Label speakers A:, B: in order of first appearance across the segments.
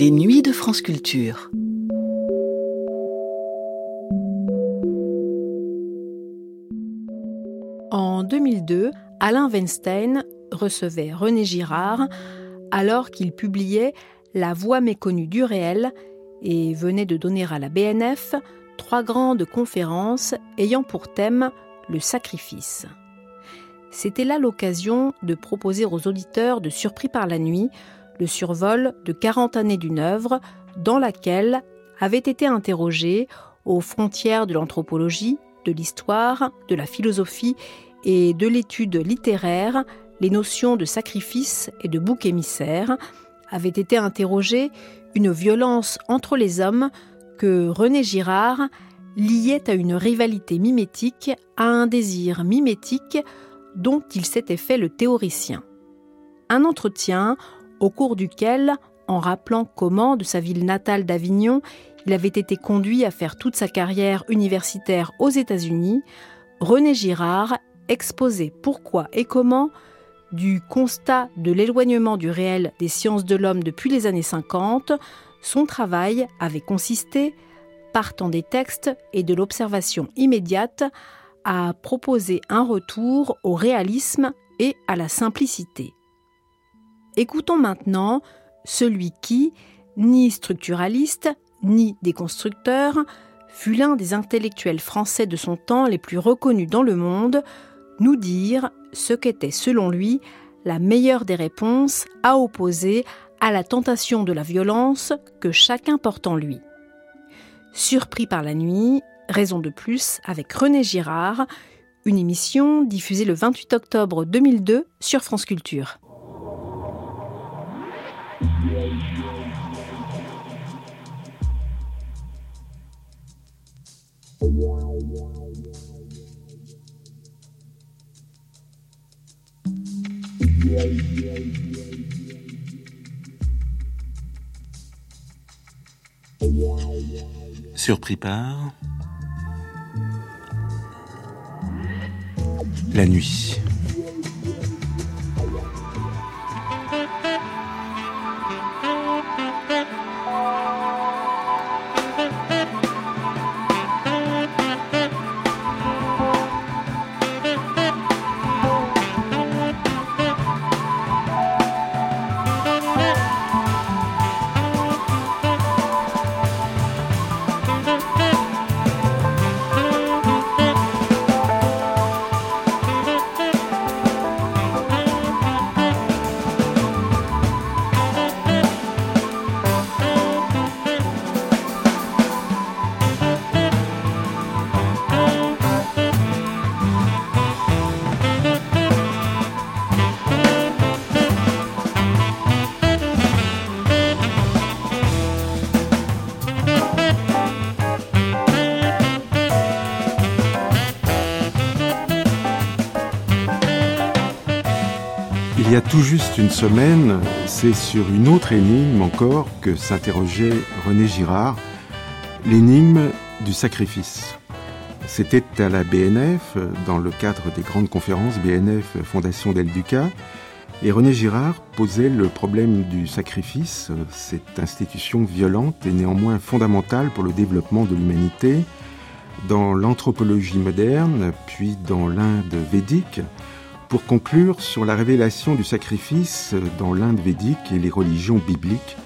A: Les nuits de France Culture.
B: En 2002, Alain Weinstein recevait René Girard alors qu'il publiait La voix méconnue du réel et venait de donner à la BNF trois grandes conférences ayant pour thème le sacrifice. C'était là l'occasion de proposer aux auditeurs de Surpris par la nuit le survol de 40 années d'une œuvre dans laquelle avaient été interrogées aux frontières de l'anthropologie, de l'histoire, de la philosophie et de l'étude littéraire les notions de sacrifice et de bouc émissaire, avaient été interrogées une violence entre les hommes que René Girard liait à une rivalité mimétique, à un désir mimétique dont il s'était fait le théoricien. Un entretien au cours duquel, en rappelant comment, de sa ville natale d'Avignon, il avait été conduit à faire toute sa carrière universitaire aux États-Unis, René Girard exposait pourquoi et comment, du constat de l'éloignement du réel des sciences de l'homme depuis les années 50, son travail avait consisté, partant des textes et de l'observation immédiate, à proposer un retour au réalisme et à la simplicité. Écoutons maintenant celui qui, ni structuraliste, ni déconstructeur, fut l'un des intellectuels français de son temps les plus reconnus dans le monde, nous dire ce qu'était selon lui la meilleure des réponses à opposer à la tentation de la violence que chacun porte en lui. Surpris par la nuit, raison de plus avec René Girard, une émission diffusée le 28 octobre 2002 sur France Culture.
C: Surpris par la nuit. Thank you. C'est sur une autre énigme encore que s'interrogeait René Girard, l'énigme du sacrifice. C'était à la BNF, dans le cadre des grandes conférences BNF Fondation Del Duca, et René Girard posait le problème du sacrifice, cette institution violente et néanmoins fondamentale pour le développement de l'humanité, dans l'anthropologie moderne, puis dans l'Inde védique, pour conclure sur la révélation du sacrifice dans l'Inde védique et les religions bibliques,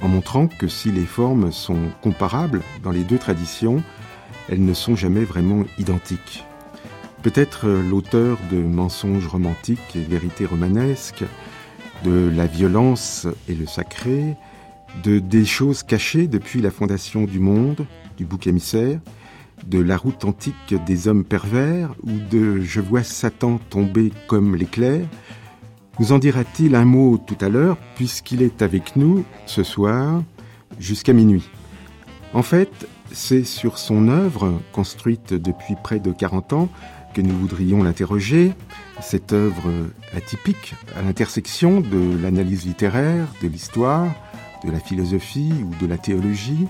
C: en montrant que si les formes sont comparables dans les deux traditions, elles ne sont jamais vraiment identiques. Peut-être l'auteur de Mensonges romantiques et Vérités romanesques, de La violence et le sacré, de Des choses cachées depuis la fondation du monde, du bouc émissaire, de la route antique des hommes pervers ou de Je vois Satan tomber comme l'éclair, nous en dira-t-il un mot tout à l'heure puisqu'il est avec nous ce soir jusqu'à minuit. En fait, c'est sur son œuvre, construite depuis près de 40 ans, que nous voudrions l'interroger, cette œuvre atypique à l'intersection de l'analyse littéraire, de l'histoire, de la philosophie ou de la théologie,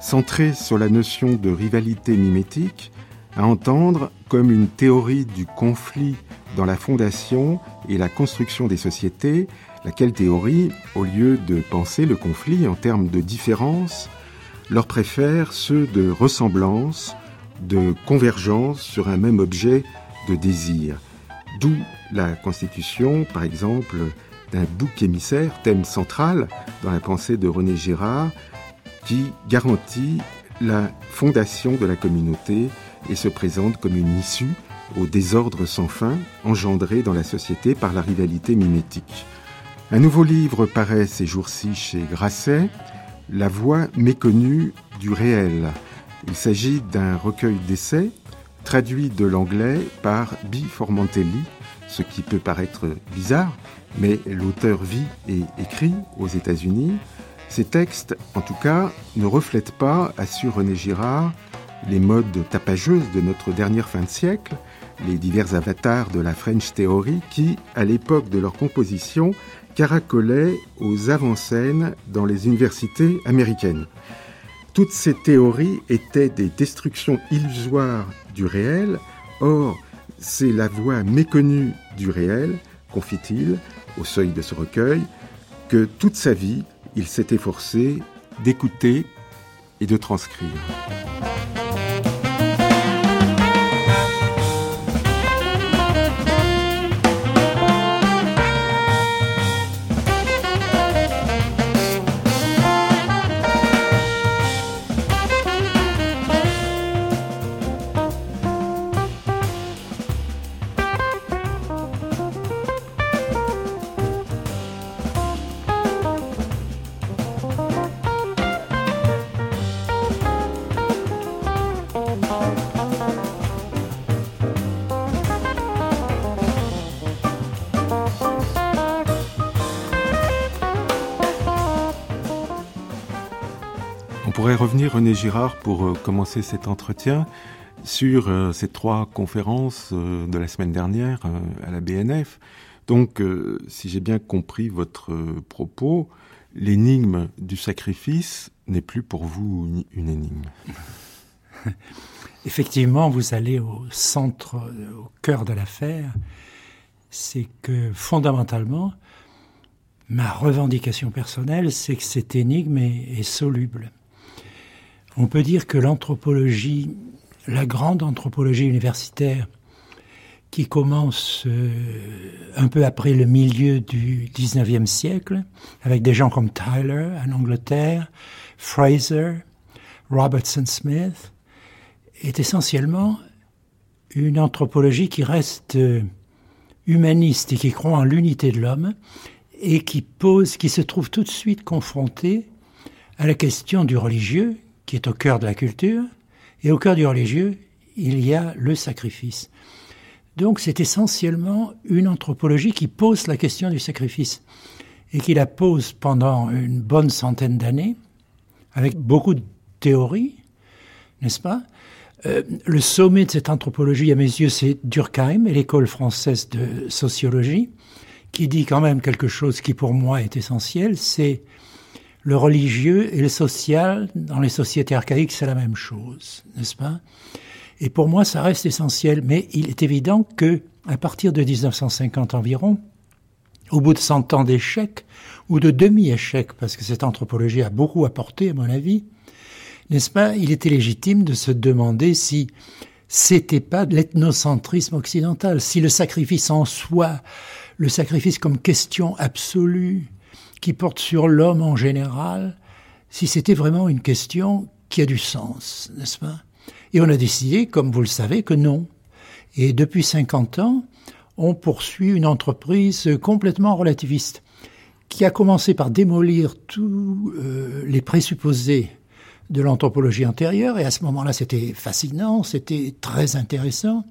C: centré sur la notion de rivalité mimétique, à entendre comme une théorie du conflit dans la fondation et la construction des sociétés, laquelle théorie, au lieu de penser le conflit en termes de différence, leur préfère ceux de ressemblance, de convergence sur un même objet de désir. D'où la constitution, par exemple, d'un bouc émissaire, thème central dans la pensée de René Girard, qui garantit la fondation de la communauté et se présente comme une issue au désordre sans fin engendré dans la société par la rivalité mimétique. Un nouveau livre paraît ces jours-ci chez Grasset, La voix méconnue du réel. Il s'agit d'un recueil d'essais traduit de l'anglais par Bi Formantelli, ce qui peut paraître bizarre, mais l'auteur vit et écrit aux États-Unis. Ces textes, en tout cas, ne reflètent pas, assure René Girard, les modes tapageuses de notre dernière fin de siècle, les divers avatars de la French Theory qui, à l'époque de leur composition, caracolaient aux avant-scènes dans les universités américaines. Toutes ces théories étaient des destructions illusoires du réel, or c'est la voix méconnue du réel, confie-t-il, au seuil de ce recueil, que toute sa vie, il s'est efforcé d'écouter et de transcrire. René Girard, pour euh, commencer cet entretien, sur euh, ces trois conférences euh, de la semaine dernière à la BNF. Donc, si j'ai bien compris votre propos, l'énigme du sacrifice n'est plus pour vous une énigme.
D: Effectivement, vous allez au centre, au cœur de l'affaire. C'est que fondamentalement, ma revendication personnelle, c'est que cette énigme est soluble. On peut dire que l'anthropologie, la grande anthropologie universitaire, qui commence euh, un peu après le milieu du 19e siècle, avec des gens comme Tyler en Angleterre, Fraser, Robertson Smith, est essentiellement une anthropologie qui reste euh, humaniste et qui croit en l'unité de l'homme et qui pose, qui se trouve tout de suite confrontée à la question du religieux, qui est au cœur de la culture, et au cœur du religieux, il y a le sacrifice. Donc c'est essentiellement une anthropologie qui pose la question du sacrifice, et qui la pose pendant une bonne centaine d'années, avec beaucoup de théories, n'est-ce pas? Euh, Le sommet de cette anthropologie, à mes yeux, c'est Durkheim et l'école française de sociologie, qui dit quand même quelque chose qui pour moi est essentiel, c'est le religieux et le social, dans les sociétés archaïques, c'est la même chose, n'est-ce pas? Et pour moi, ça reste essentiel. Mais il est évident que, à partir de 1950 environ, au bout de 100 ans d'échecs, ou de demi-échecs, parce que cette anthropologie a beaucoup apporté, à mon avis, n'est-ce pas Il était légitime de se demander si c'était pas l'ethnocentrisme occidental, si le sacrifice en soi, le sacrifice comme question absolue, qui porte sur l'homme en général, si c'était vraiment une question qui a du sens, n'est-ce pas? Et on a décidé, comme vous le savez, que non. Et depuis 50 ans, on poursuit une entreprise complètement relativiste, qui a commencé par démolir tous euh, les présupposés de l'anthropologie antérieure, et à ce moment-là c'était fascinant, c'était très intéressant,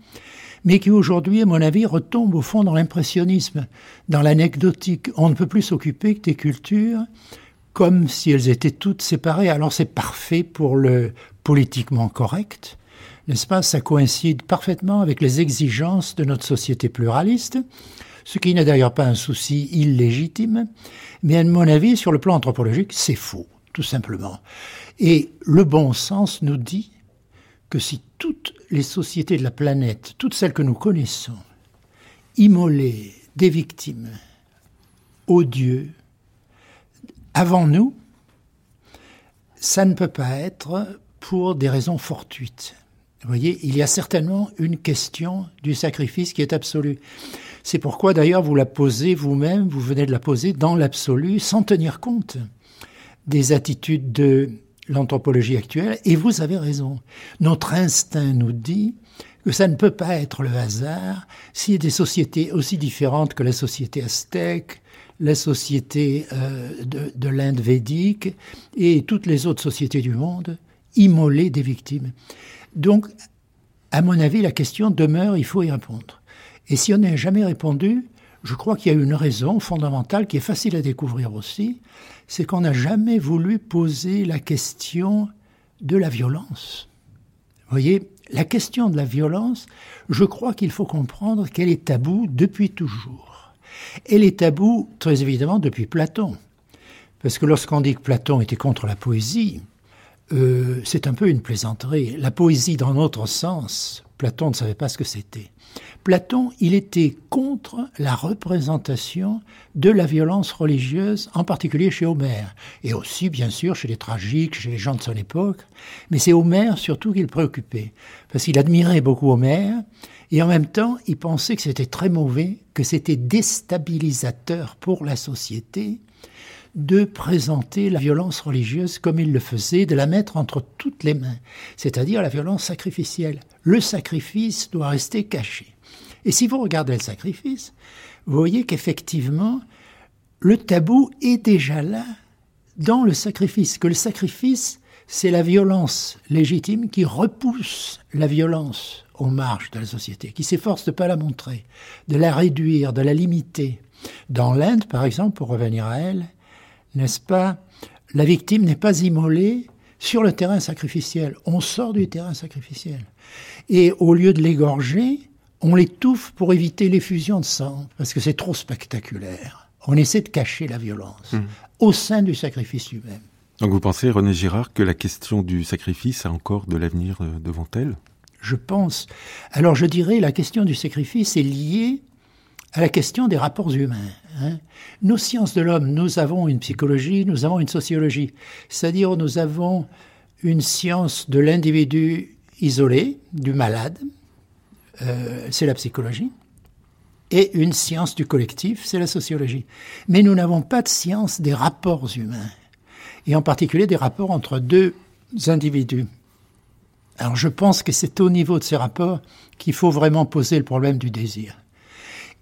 D: mais qui aujourd'hui, à mon avis, retombe au fond dans l'impressionnisme, dans l'anecdotique. On ne peut plus s'occuper des cultures comme si elles étaient toutes séparées. Alors c'est parfait pour le politiquement correct, n'est-ce pas? Ça coïncide parfaitement avec les exigences de notre société pluraliste, ce qui n'est d'ailleurs pas un souci illégitime, mais à mon avis, sur le plan anthropologique, c'est faux, tout simplement. Et le bon sens nous dit que si toutes les sociétés de la planète, toutes celles que nous connaissons, immoler des victimes aux dieux avant nous, ça ne peut pas être pour des raisons fortuites. Vous voyez, il y a certainement une question du sacrifice qui est absolue. C'est pourquoi d'ailleurs vous la posez vous-même, vous venez de la poser dans l'absolu, sans tenir compte des attitudes de l'anthropologie actuelle, et vous avez raison. Notre instinct nous dit que ça ne peut pas être le hasard a des sociétés aussi différentes que la société aztèque, la société euh, de, de l'Inde védique et toutes les autres sociétés du monde immoler des victimes. Donc, à mon avis, la question demeure, il faut y répondre. Et si on n'a jamais répondu, je crois qu'il y a une raison fondamentale qui est facile à découvrir aussi, c'est qu'on n'a jamais voulu poser la question de la violence. Vous voyez, la question de la violence, je crois qu'il faut comprendre qu'elle est taboue depuis toujours. Elle est taboue, très évidemment, depuis Platon. Parce que lorsqu'on dit que Platon était contre la poésie, euh, c'est un peu une plaisanterie. La poésie, dans notre sens, Platon ne savait pas ce que c'était. Platon, il était contre la représentation de la violence religieuse, en particulier chez Homère, et aussi, bien sûr, chez les tragiques, chez les gens de son époque. Mais c'est Homère surtout qui le préoccupait, parce qu'il admirait beaucoup Homère, et en même temps, il pensait que c'était très mauvais, que c'était déstabilisateur pour la société, de présenter la violence religieuse comme il le faisait, de la mettre entre toutes les mains, c'est-à-dire la violence sacrificielle. Le sacrifice doit rester caché. Et si vous regardez le sacrifice, vous voyez qu'effectivement, le tabou est déjà là dans le sacrifice, que le sacrifice, c'est la violence légitime qui repousse la violence aux marges de la société, qui s'efforce de ne pas la montrer, de la réduire, de la limiter. Dans l'Inde, par exemple, pour revenir à elle, n'est-ce pas La victime n'est pas immolée sur le terrain sacrificiel. On sort du terrain sacrificiel. Et au lieu de l'égorger, on l'étouffe pour éviter l'effusion de sang, parce que c'est trop spectaculaire. On essaie de cacher la violence mmh. au sein du sacrifice lui-même.
C: Donc vous pensez, René Girard, que la question du sacrifice a encore de l'avenir euh, devant elle?
D: Je pense. Alors je dirais, la question du sacrifice est liée à la question des rapports humains. Hein. Nos sciences de l'homme, nous avons une psychologie, nous avons une sociologie. C'est-à-dire nous avons une science de l'individu isolé, du malade, euh, c'est la psychologie, et une science du collectif, c'est la sociologie. Mais nous n'avons pas de science des rapports humains, et en particulier des rapports entre deux individus. Alors je pense que c'est au niveau de ces rapports qu'il faut vraiment poser le problème du désir.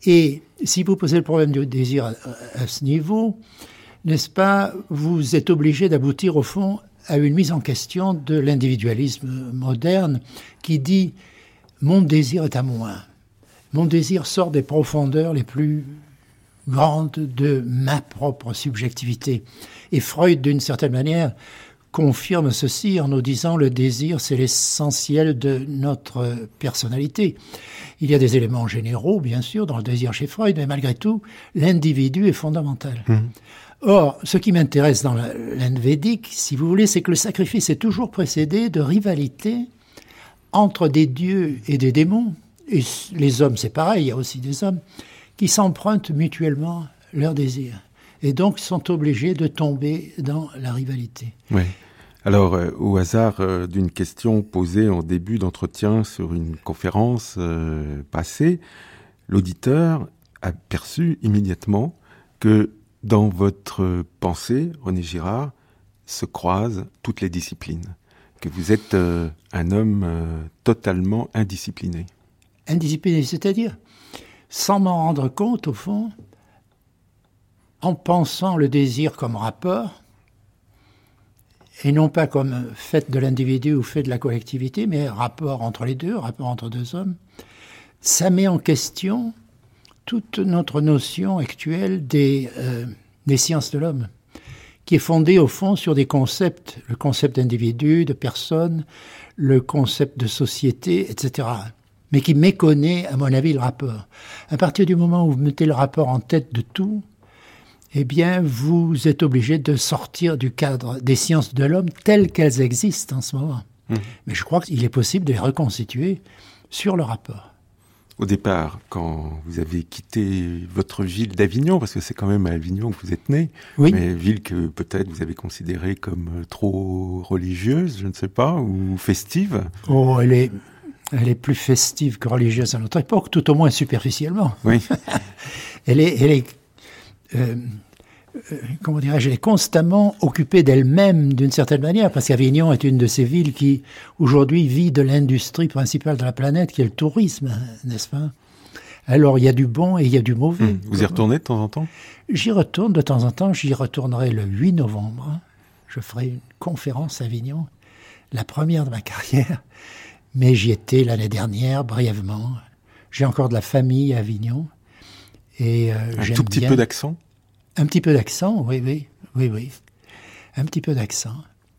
D: Et si vous posez le problème du désir à, ce niveau, n'est-ce pas, vous êtes obligé d'aboutir au fond à une mise en question de l'individualisme moderne qui dit mon désir est à moi. Mon désir sort des profondeurs les plus grandes de ma propre subjectivité. Et Freud, d'une certaine manière, confirme ceci en nous disant le désir, c'est l'essentiel de notre personnalité. Il y a des éléments généraux, bien sûr, dans le désir chez Freud, mais malgré tout, l'individu est fondamental. Mmh. Or, ce qui m'intéresse dans l'Inde védique, si vous voulez, c'est que le sacrifice est toujours précédé de rivalité entre des dieux et des démons. Et les hommes, c'est pareil, il y a aussi des hommes qui s'empruntent mutuellement leur désir et donc sont obligés de tomber dans la rivalité.
C: Oui. Alors, euh, au hasard euh, d'une question posée en début d'entretien sur une conférence euh, passée, l'auditeur a perçu immédiatement que dans votre pensée, René Girard, se croisent toutes les disciplines, que vous êtes un homme totalement indiscipliné.
D: Indiscipliné, c'est-à-dire, sans m'en rendre compte, au fond, en pensant le désir comme rapport, et non pas comme fait de l'individu ou fait de la collectivité, mais rapport entre les deux, rapport entre deux hommes, ça met en question toute notre notion actuelle des, euh, des sciences de l'homme, qui est fondée au fond sur des concepts, le concept d'individu, de personne, le concept de société, etc., mais qui méconnaît, à mon avis, le rapport. À partir du moment où vous mettez le rapport en tête de tout, eh bien, vous êtes obligé de sortir du cadre des sciences de l'homme telles qu'elles existent en ce moment. Mmh. Mais je crois qu'il est possible de les reconstituer sur le rapport.
C: Au départ, quand vous avez quitté votre ville d'Avignon, parce que c'est quand même à Avignon que vous êtes né,
D: Oui.
C: mais ville que peut-être vous avez considérée comme euh, trop religieuse, je ne sais pas, ou festive.
D: Oh, elle est, elle est plus festive que religieuse à notre époque, tout au moins superficiellement.
C: Oui.
D: Elle est, elle est euh, euh, comment dirais-je, elle est constamment occupée d'elle-même d'une certaine manière, parce qu'Avignon est une de ces villes qui, aujourd'hui, vit de l'industrie principale de la planète, qui est le tourisme, n'est-ce pas? Alors, il y a du bon et il y a du mauvais.
C: Hum, Vous y retournez de temps en temps?
D: J'y retourne de temps en temps, j'y retournerai le 8 novembre. Je ferai une conférence à Avignon, la première de ma carrière, mais j'y étais l'année dernière, brièvement. J'ai encore de la famille à Avignon. Et euh,
C: Un tout petit
D: bien-
C: peu d'accent?
D: Un petit peu d'accent, oui, oui, oui, oui. Un petit peu d'accent.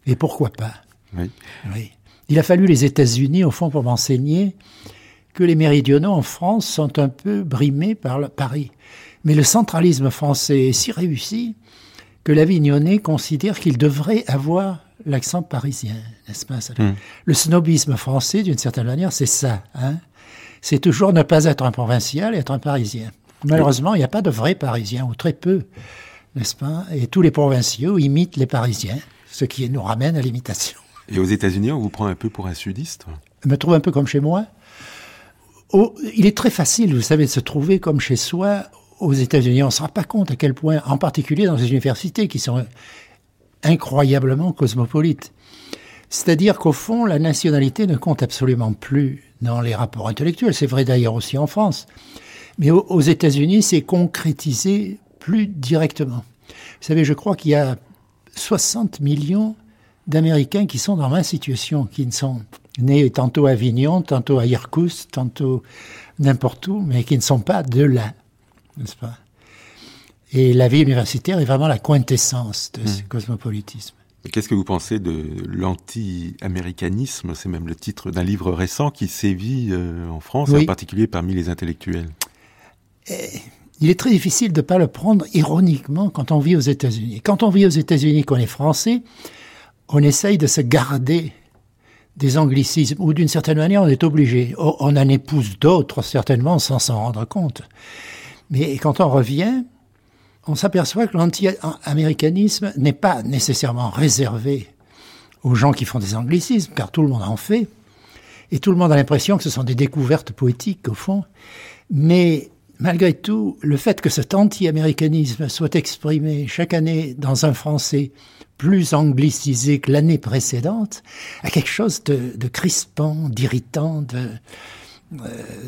D: Et pourquoi pas?
C: Oui.
D: oui. Il a fallu les États-Unis, au fond, pour m'enseigner que les méridionaux en France sont un peu brimés par le Paris. Mais le centralisme français est si réussi que l'Avignonnais considère qu'il devrait avoir l'accent parisien, n'est-ce pas ça?
C: Mm.
D: Le snobisme français, d'une certaine manière, c'est ça. Hein c'est toujours ne pas être un provincial et être un parisien. Malheureusement, il n'y a pas de vrais parisiens, ou très peu, n'est-ce pas? Et tous les provinciaux imitent les parisiens, ce qui nous ramène à l'imitation
C: Et aux États-Unis, on vous prend un peu pour un sudiste?
D: Me trouve un peu comme chez moi. Oh, il est très facile, vous savez, de se trouver comme chez soi aux États-Unis. On ne se rend pas compte à quel point, en particulier dans les universités qui sont incroyablement cosmopolites. C'est-à-dire qu'au fond, la nationalité ne compte absolument plus dans les rapports intellectuels. C'est vrai d'ailleurs aussi en France. Mais aux, États-Unis, c'est concrétisé plus directement. Vous savez, je crois qu'il y a 60 millions d'Américains qui sont dans ma situation, qui ne sont nés tantôt à Avignon, tantôt à Irkoutsk, tantôt n'importe où, mais qui ne sont pas de là, n'est-ce pas? Et la vie universitaire est vraiment la quintessence de ce cosmopolitisme.
C: Et Qu'est-ce que vous pensez de l'anti-américanisme? C'est même le titre d'un livre récent qui sévit euh, en France, et en particulier parmi les intellectuels.
D: Il est très difficile de ne pas le prendre ironiquement quand on vit aux États-Unis. Quand on vit aux États-Unis, qu'on est français, on essaye de se garder des anglicismes, ou d'une certaine manière, on est obligé. O- On en épouse d'autres, certainement, sans s'en rendre compte. Mais quand on revient, on s'aperçoit que l'anti-américanisme n'est pas nécessairement réservé aux gens qui font des anglicismes, car tout le monde en fait. Et tout le monde a l'impression que ce sont des découvertes poétiques, au fond. Mais malgré tout, le fait que cet anti-américanisme soit exprimé chaque année dans un français plus anglicisé que l'année précédente a quelque chose de, de crispant, d'irritant, de, euh,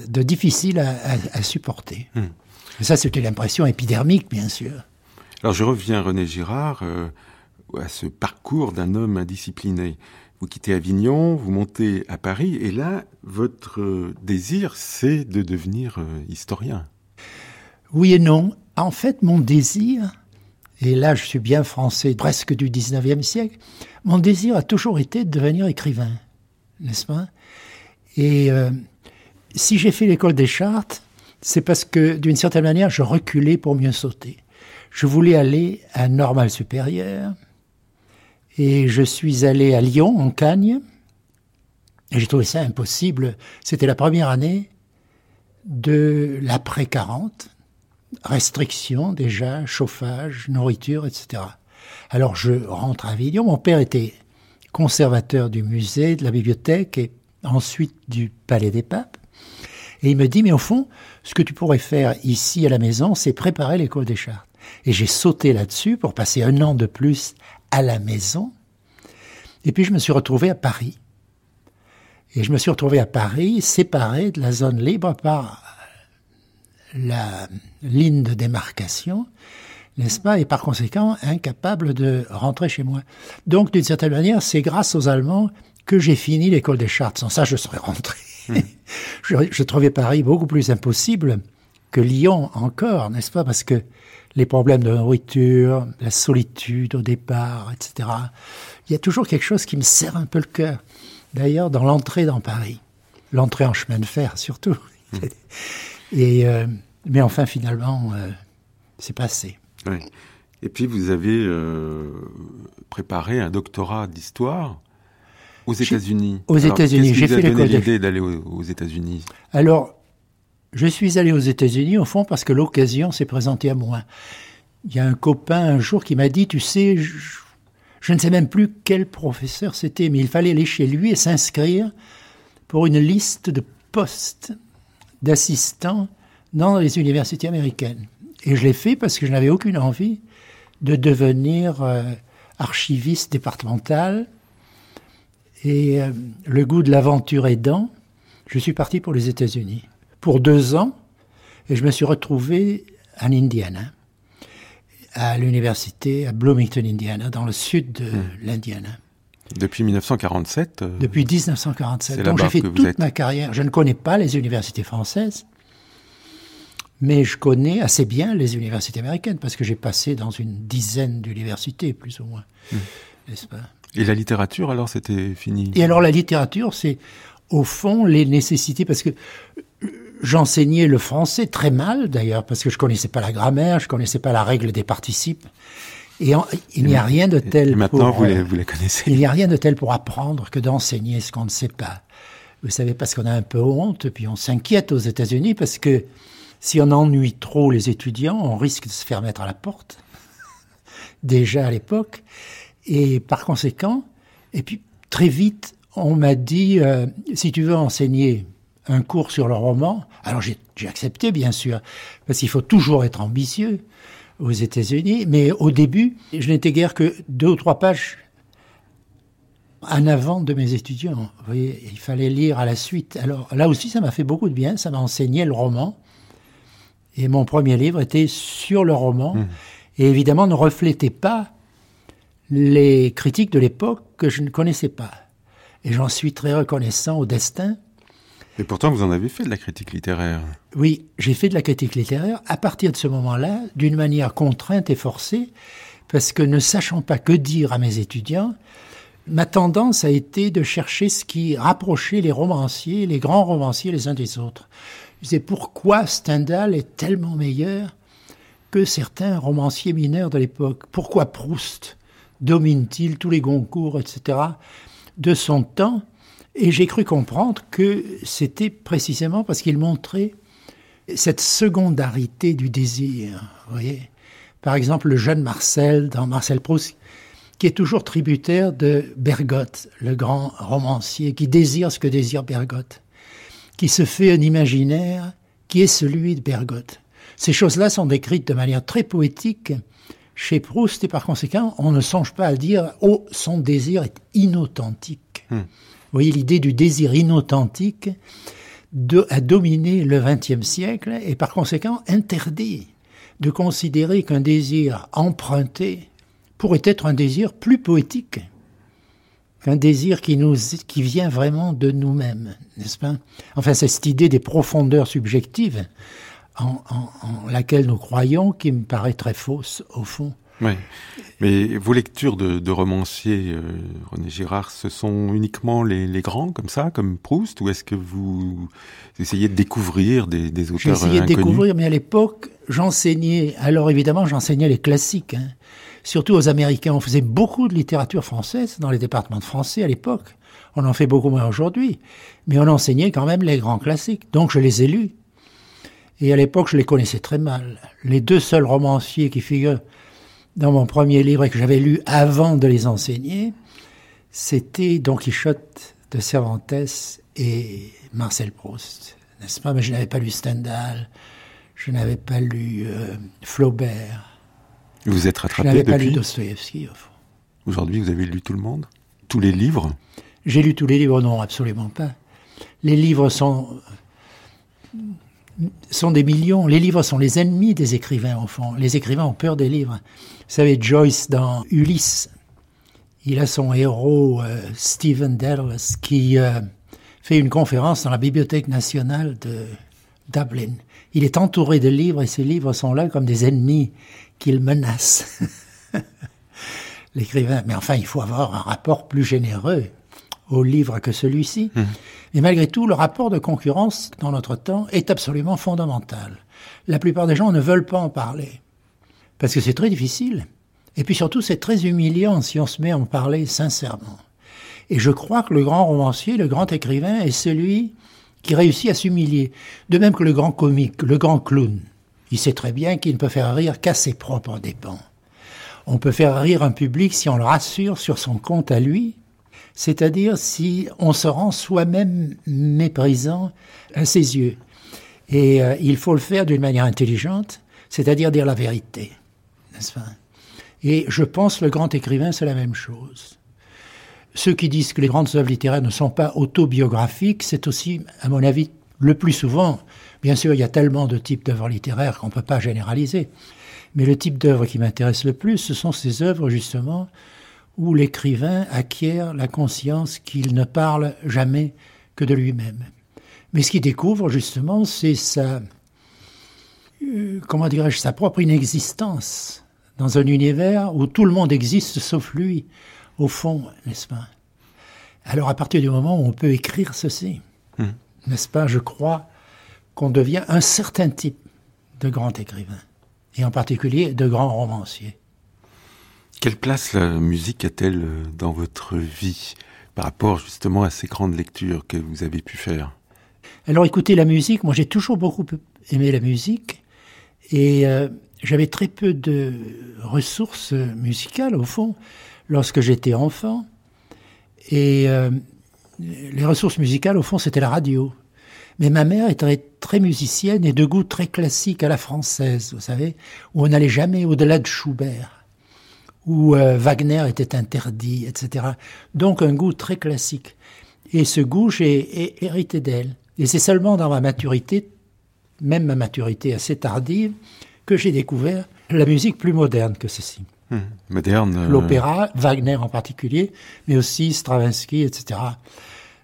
D: de difficile à, à- à supporter. Et ça, c'était l'impression épidermique, bien sûr.
C: Alors je reviens, René Girard, euh, à ce parcours d'un homme indiscipliné. Vous quittez Avignon, vous montez à Paris, et là, votre désir, c'est de devenir euh, historien.
D: Oui et non. En fait, mon désir, et là je suis bien français presque du 19e siècle, mon désir a toujours été de devenir écrivain, n'est-ce pas? Et euh, si j'ai fait l'école des chartes, c'est parce que d'une certaine manière, je reculais pour mieux sauter. Je voulais aller à Normal Supérieur, et je suis allé à Lyon, en Cagne, et j'ai trouvé ça impossible. C'était la première année de l'après 40, restrictions déjà, chauffage, nourriture, etc. Alors je rentre à Avignon. Mon père était conservateur du musée, de la bibliothèque et ensuite du Palais des Papes. Et il me dit, mais au fond, ce que tu pourrais faire ici à la maison, c'est préparer l'école des chartes. Et j'ai sauté là-dessus pour passer un an de plus à la maison. Et puis je me suis retrouvé à Paris. Et je me suis retrouvé à Paris, séparé de la zone libre par la ligne de démarcation, n'est-ce pas Et par conséquent, incapable de rentrer chez moi. Donc, d'une certaine manière, c'est grâce aux Allemands que j'ai fini l'école des chartes. Sans ça, je serais rentré. je, je trouvais Paris beaucoup plus impossible que Lyon encore, n'est-ce pas Parce que les problèmes de nourriture, la solitude au départ, etc. Il y a toujours quelque chose qui me serre un peu le cœur. D'ailleurs, dans l'entrée dans Paris, l'entrée en chemin de fer surtout. Et euh, mais enfin, finalement, euh, c'est passé.
C: Oui. Et puis vous avez euh, préparé un doctorat d'histoire aux États-Unis.
D: aux États-Unis. J'ai fait
C: donné
D: l'école
C: l'idée d'aller aux, aux États-Unis?
D: Alors, Je suis allé aux États-Unis au fond parce que l'occasion s'est présentée à moi. Il y a un copain un jour qui m'a dit, tu sais, je, je ne sais même plus quel professeur c'était, mais il fallait aller chez lui et s'inscrire pour une liste de postes d'assistants dans les universités américaines. Et je l'ai fait parce que je n'avais aucune envie de devenir euh, archiviste départemental. Et euh, le goût de l'aventure aidant, je suis parti pour les États-Unis pour deux ans et je me suis retrouvé en Indiana, à l'université à Bloomington, Indiana, dans le sud de mmh. l'Indiana.
C: Depuis 1947
D: euh, Depuis 1947. Donc j'ai fait toute ma carrière. Je ne connais pas les universités françaises, mais je connais assez bien les universités américaines parce que j'ai passé dans une dizaine d'universités, plus ou moins. Hmm. N'est-ce pas?
C: Et la littérature, alors, c'était fini?
D: Et alors, la littérature, c'est au fond les nécessités, parce que j'enseignais le français très mal, d'ailleurs, parce que je connaissais pas la grammaire, je connaissais pas la règle des participes. Et il n'y a rien de tel.
C: Et maintenant, vous, les, vous les connaissez.
D: Il n'y a rien de tel pour apprendre que d'enseigner ce qu'on ne sait pas. Vous savez, parce qu'on a un peu honte, puis on s'inquiète aux États-Unis, parce que si on ennuie trop les étudiants, on risque de se faire mettre à la porte, déjà à l'époque. Et par conséquent, et puis très vite, on m'a dit, euh, si tu veux enseigner un cours sur le roman, alors j'ai accepté bien sûr, parce qu'il faut toujours être ambitieux aux États-Unis, mais au début, je n'étais guère que deux ou trois pages en avant de mes étudiants. Vous voyez, il fallait lire à la suite. Alors là aussi, ça m'a fait beaucoup de bien, ça m'a enseigné le roman. Et mon premier livre était sur le roman, mmh. et évidemment ne reflétait pas les critiques de l'époque que je ne connaissais pas. Et j'en suis très reconnaissant au destin.
C: Et pourtant, vous en avez fait de la critique littéraire.
D: Oui, j'ai fait de la critique littéraire à partir de ce moment-là, d'une manière contrainte et forcée, parce que ne sachant pas que dire à mes étudiants, ma tendance a été de chercher ce qui rapprochait les romanciers, les grands romanciers les uns des autres. Je disais pourquoi Stendhal est tellement meilleur que certains romanciers mineurs de l'époque? Pourquoi Proust domine-t-il tous les Goncourt, etc., de son temps Et j'ai cru comprendre que c'était précisément parce qu'il montrait cette secondarité du désir. Voyez Par exemple, le jeune Marcel, dans Marcel Proust, qui est toujours tributaire de Bergotte, le grand romancier, qui désire ce que désire Bergotte qui se fait un imaginaire qui est celui de Bergotte. Ces choses-là sont décrites de manière très poétique chez Proust et par conséquent, on ne songe pas à dire « Oh, son désir est inauthentique hmm. Voyez, l'idée du désir inauthentique a dominé le XXe siècle et par conséquent interdit de considérer qu'un désir emprunté pourrait être un désir plus poétique un désir qui nous qui vient vraiment de nous-mêmes, n'est-ce pas? Enfin, c'est cette idée des profondeurs subjectives en, laquelle nous croyons qui me paraît très fausse au fond.
C: Oui. Mais vos lectures de, romanciers, euh, René Girard, ce sont uniquement les, grands comme ça, comme Proust, ou est-ce que vous essayez de découvrir des, des auteurs
D: essayé de découvrir, mais à l'époque, j'enseignais. Alors évidemment, j'enseignais les classiques. Hein surtout aux Américains. On faisait beaucoup de littérature française dans les départements de français à l'époque. On en fait beaucoup moins aujourd'hui. Mais on enseignait quand même les grands classiques. Donc je les ai lus. Et à l'époque, je les connaissais très mal. Les deux seuls romanciers qui figurent dans mon premier livre et que j'avais lu avant de les enseigner, c'était Don Quichotte de Cervantes et Marcel Proust. N'est-ce pas? Mais je n'avais pas lu Stendhal, je n'avais pas lu euh, Flaubert,
C: vous êtes rattrapé
D: Je n'avais
C: pas
D: lu Dostoïevski.
C: Aujourd'hui, vous avez lu tout le monde? Tous les livres?
D: J'ai lu tous les livres, non, absolument pas. Les livres sont sont des millions. Les livres sont les ennemis des écrivains, au fond. Les écrivains ont peur des livres. Vous savez, Joyce, dans Ulysse, il a son héros, euh, Stephen Dallas, qui euh, fait une conférence dans la Bibliothèque nationale de Dublin. Il est entouré de livres et ces livres sont là comme des ennemis qu'il menace. L'écrivain, mais enfin, il faut avoir un rapport plus généreux au livre que celui-ci. Mmh. Mais malgré tout, le rapport de concurrence dans notre temps est absolument fondamental. La plupart des gens ne veulent pas en parler, parce que c'est très difficile. Et puis surtout, c'est très humiliant si on se met à en parler sincèrement. Et je crois que le grand romancier, le grand écrivain est celui qui réussit à s'humilier. De même que le grand comique, le grand clown. Il sait très bien qu'il ne peut faire rire qu'à ses propres dépens. On peut faire rire un public si on le rassure sur son compte à lui, c'est-à-dire si on se rend soi-même méprisant à ses yeux. Et euh, il faut le faire d'une manière intelligente, c'est-à-dire dire la vérité, Et je pense le grand écrivain, c'est la même chose. Ceux qui disent que les grandes œuvres littéraires ne sont pas autobiographiques, c'est aussi, à mon avis, le plus souvent. Bien sûr, il y a tellement de types d'œuvres littéraires qu'on ne peut pas généraliser. Mais le type d'œuvre qui m'intéresse le plus, ce sont ces œuvres, justement, où l'écrivain acquiert la conscience qu'il ne parle jamais que de lui-même. Mais ce qu'il découvre, justement, c'est sa, euh, comment dirais-je, sa propre inexistence dans un univers où tout le monde existe sauf lui, au fond, n'est-ce pas? Alors à partir du moment où on peut écrire ceci, hmm. n'est-ce pas, je crois qu'on devient un certain type de grand écrivain, et en particulier de grand romancier.
C: Quelle place la musique a-t-elle dans votre vie par rapport justement à ces grandes lectures que vous avez pu faire?
D: Alors écoutez, la musique, moi j'ai toujours beaucoup aimé la musique et euh, j'avais très peu de ressources musicales au fond lorsque j'étais enfant. Et euh, les ressources musicales au fond c'était la radio. Mais ma mère était très musicienne et de goût très classique à la française, vous savez, où on n'allait jamais au-delà de Schubert où euh, Wagner était interdit, etc. Donc un goût très classique. Et ce goût, j'ai hérité d'elle. Et c'est seulement dans ma maturité, même ma maturité assez tardive, que j'ai découvert la musique plus moderne que ceci.
C: Hum, moderne. Euh,
D: L'opéra, Wagner en particulier, mais aussi Stravinsky, etc.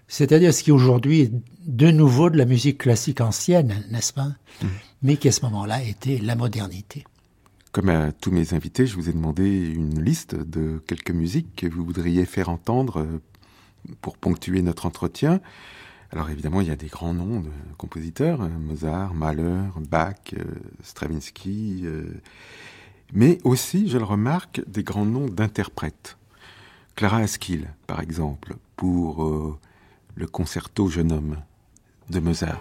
D: C'est-à-dire ce qui aujourd'hui est de nouveau de la musique classique ancienne, n'est-ce pas? Hum. Mais qui à ce moment-là était la modernité.
C: Comme à tous mes invités, je vous ai demandé une liste de quelques musiques que vous voudriez faire entendre euh, pour ponctuer notre entretien. Alors évidemment, il y a des grands noms de compositeurs, euh, Mozart, Mahler, Bach, euh, Stravinsky, mais aussi, je le remarque, des grands noms d'interprètes. Clara Askill, par exemple, pour le concerto Jeune homme de Mozart.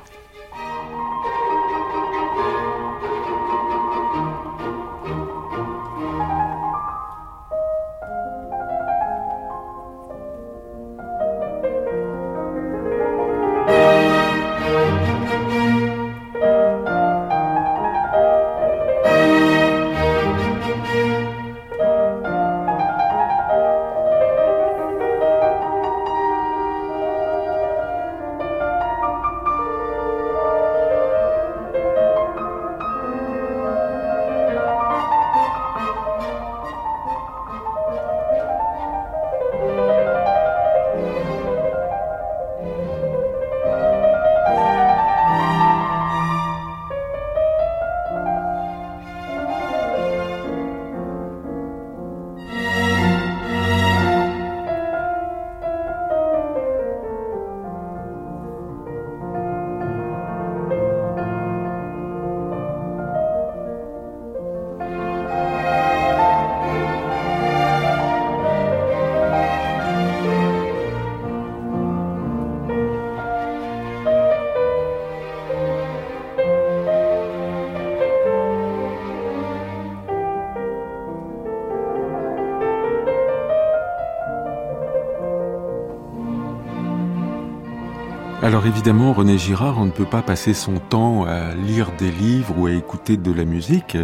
C: Alors évidemment, René Girard, on ne peut pas passer son temps à lire des livres ou à écouter de la musique.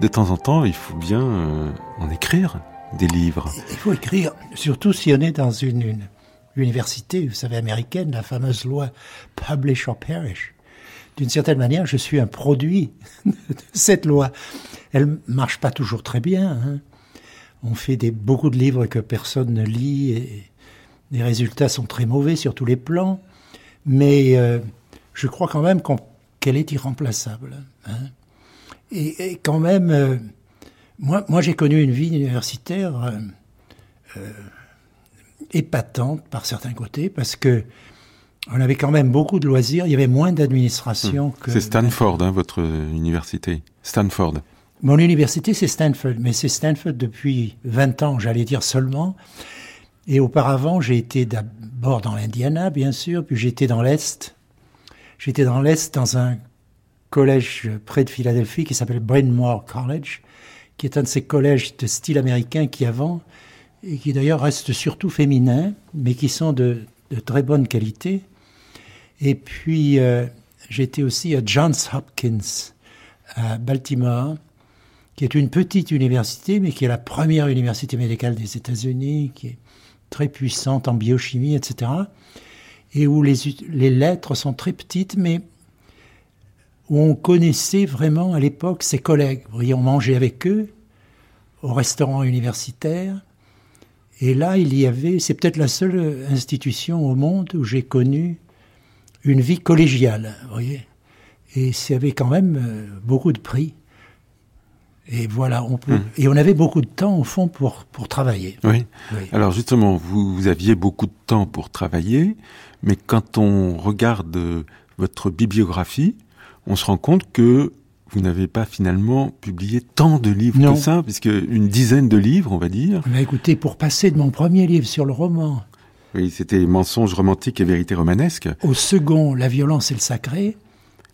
C: De temps en temps, il faut bien euh, en écrire des livres.
D: Il faut écrire, surtout si on est dans une, université, vous savez, américaine, la fameuse loi Publish or Perish. D'une certaine manière, je suis un produit de cette loi. Elle marche pas toujours très bien. Hein. On fait beaucoup de livres que personne ne lit et les résultats sont très mauvais sur tous les plans mais euh, je crois quand même qu'elle est irremplaçable. Hein. Et, quand même, euh, moi, moi j'ai connu une vie universitaire euh, épatante par certains côtés, parce que on avait quand même beaucoup de loisirs, il y avait moins d'administration hmm. que...
C: C'est Stanford, hein, votre université. Stanford.
D: Mon université, c'est Stanford, mais c'est Stanford depuis 20 ans, j'allais dire seulement. Et auparavant, j'ai été d'abord dans l'Indiana, bien sûr, puis j'étais dans l'Est, J'étais dans l'Est, dans un collège près de Philadelphie qui s'appelle Mawr College, qui est un de ces collèges de style américain qui avant, et qui d'ailleurs reste surtout féminin, mais qui sont de, très bonne qualité. Et puis, euh, j'étais aussi à Johns Hopkins, à Baltimore, qui est une petite université, mais qui est la première université médicale des États-Unis, qui est très puissante en biochimie, etc. Et où les, lettres sont très petites, mais où on connaissait vraiment à l'époque ses collègues. On mangeait avec eux au restaurant universitaire. Et là, il y avait, c'est peut-être la seule institution au monde où j'ai connu une vie collégiale, voyez. Et y avait quand même euh, beaucoup de prix. Et voilà, on peut, hmm. et on avait beaucoup de temps au fond pour pour travailler.
C: Oui. Alors justement, vous, vous, aviez beaucoup de temps pour travailler, mais quand on regarde votre bibliographie, on se rend compte que vous n'avez pas finalement publié tant de livres que ça, puisque une dizaine de livres, on va dire.
D: Mais écoutez, pour passer de mon premier livre sur le roman.
C: Oui, c'était Mensonges romantiques et vérité romanesque.
D: Au second, La violence et le sacré,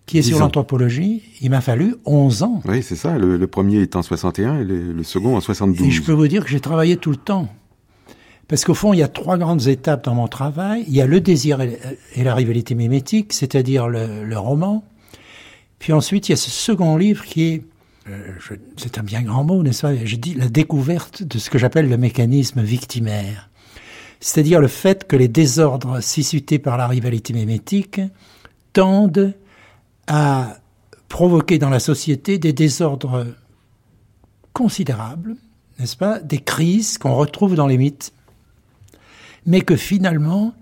D: qui est sur l'anthropologie, il m'a fallu 11 ans.
C: Oui, c'est ça. Le, premier est en 61 et le, second en 72.
D: Et je peux vous dire que j'ai travaillé tout le temps. Parce qu'au fond, il y a trois grandes étapes dans mon travail. Il y a le désir et, la rivalité mimétique, c'est-à-dire le roman. Puis ensuite, il y a ce second livre qui est, euh, c'est un bien grand mot, n'est-ce pas? Je dis la découverte de ce que j'appelle le mécanisme victimaire. C'est-à-dire le fait que les désordres suscités par la rivalité mimétique tendent à provoquer dans la société des désordres considérables, n'est-ce pas Des crises qu'on retrouve dans les mythes, mais que finalement,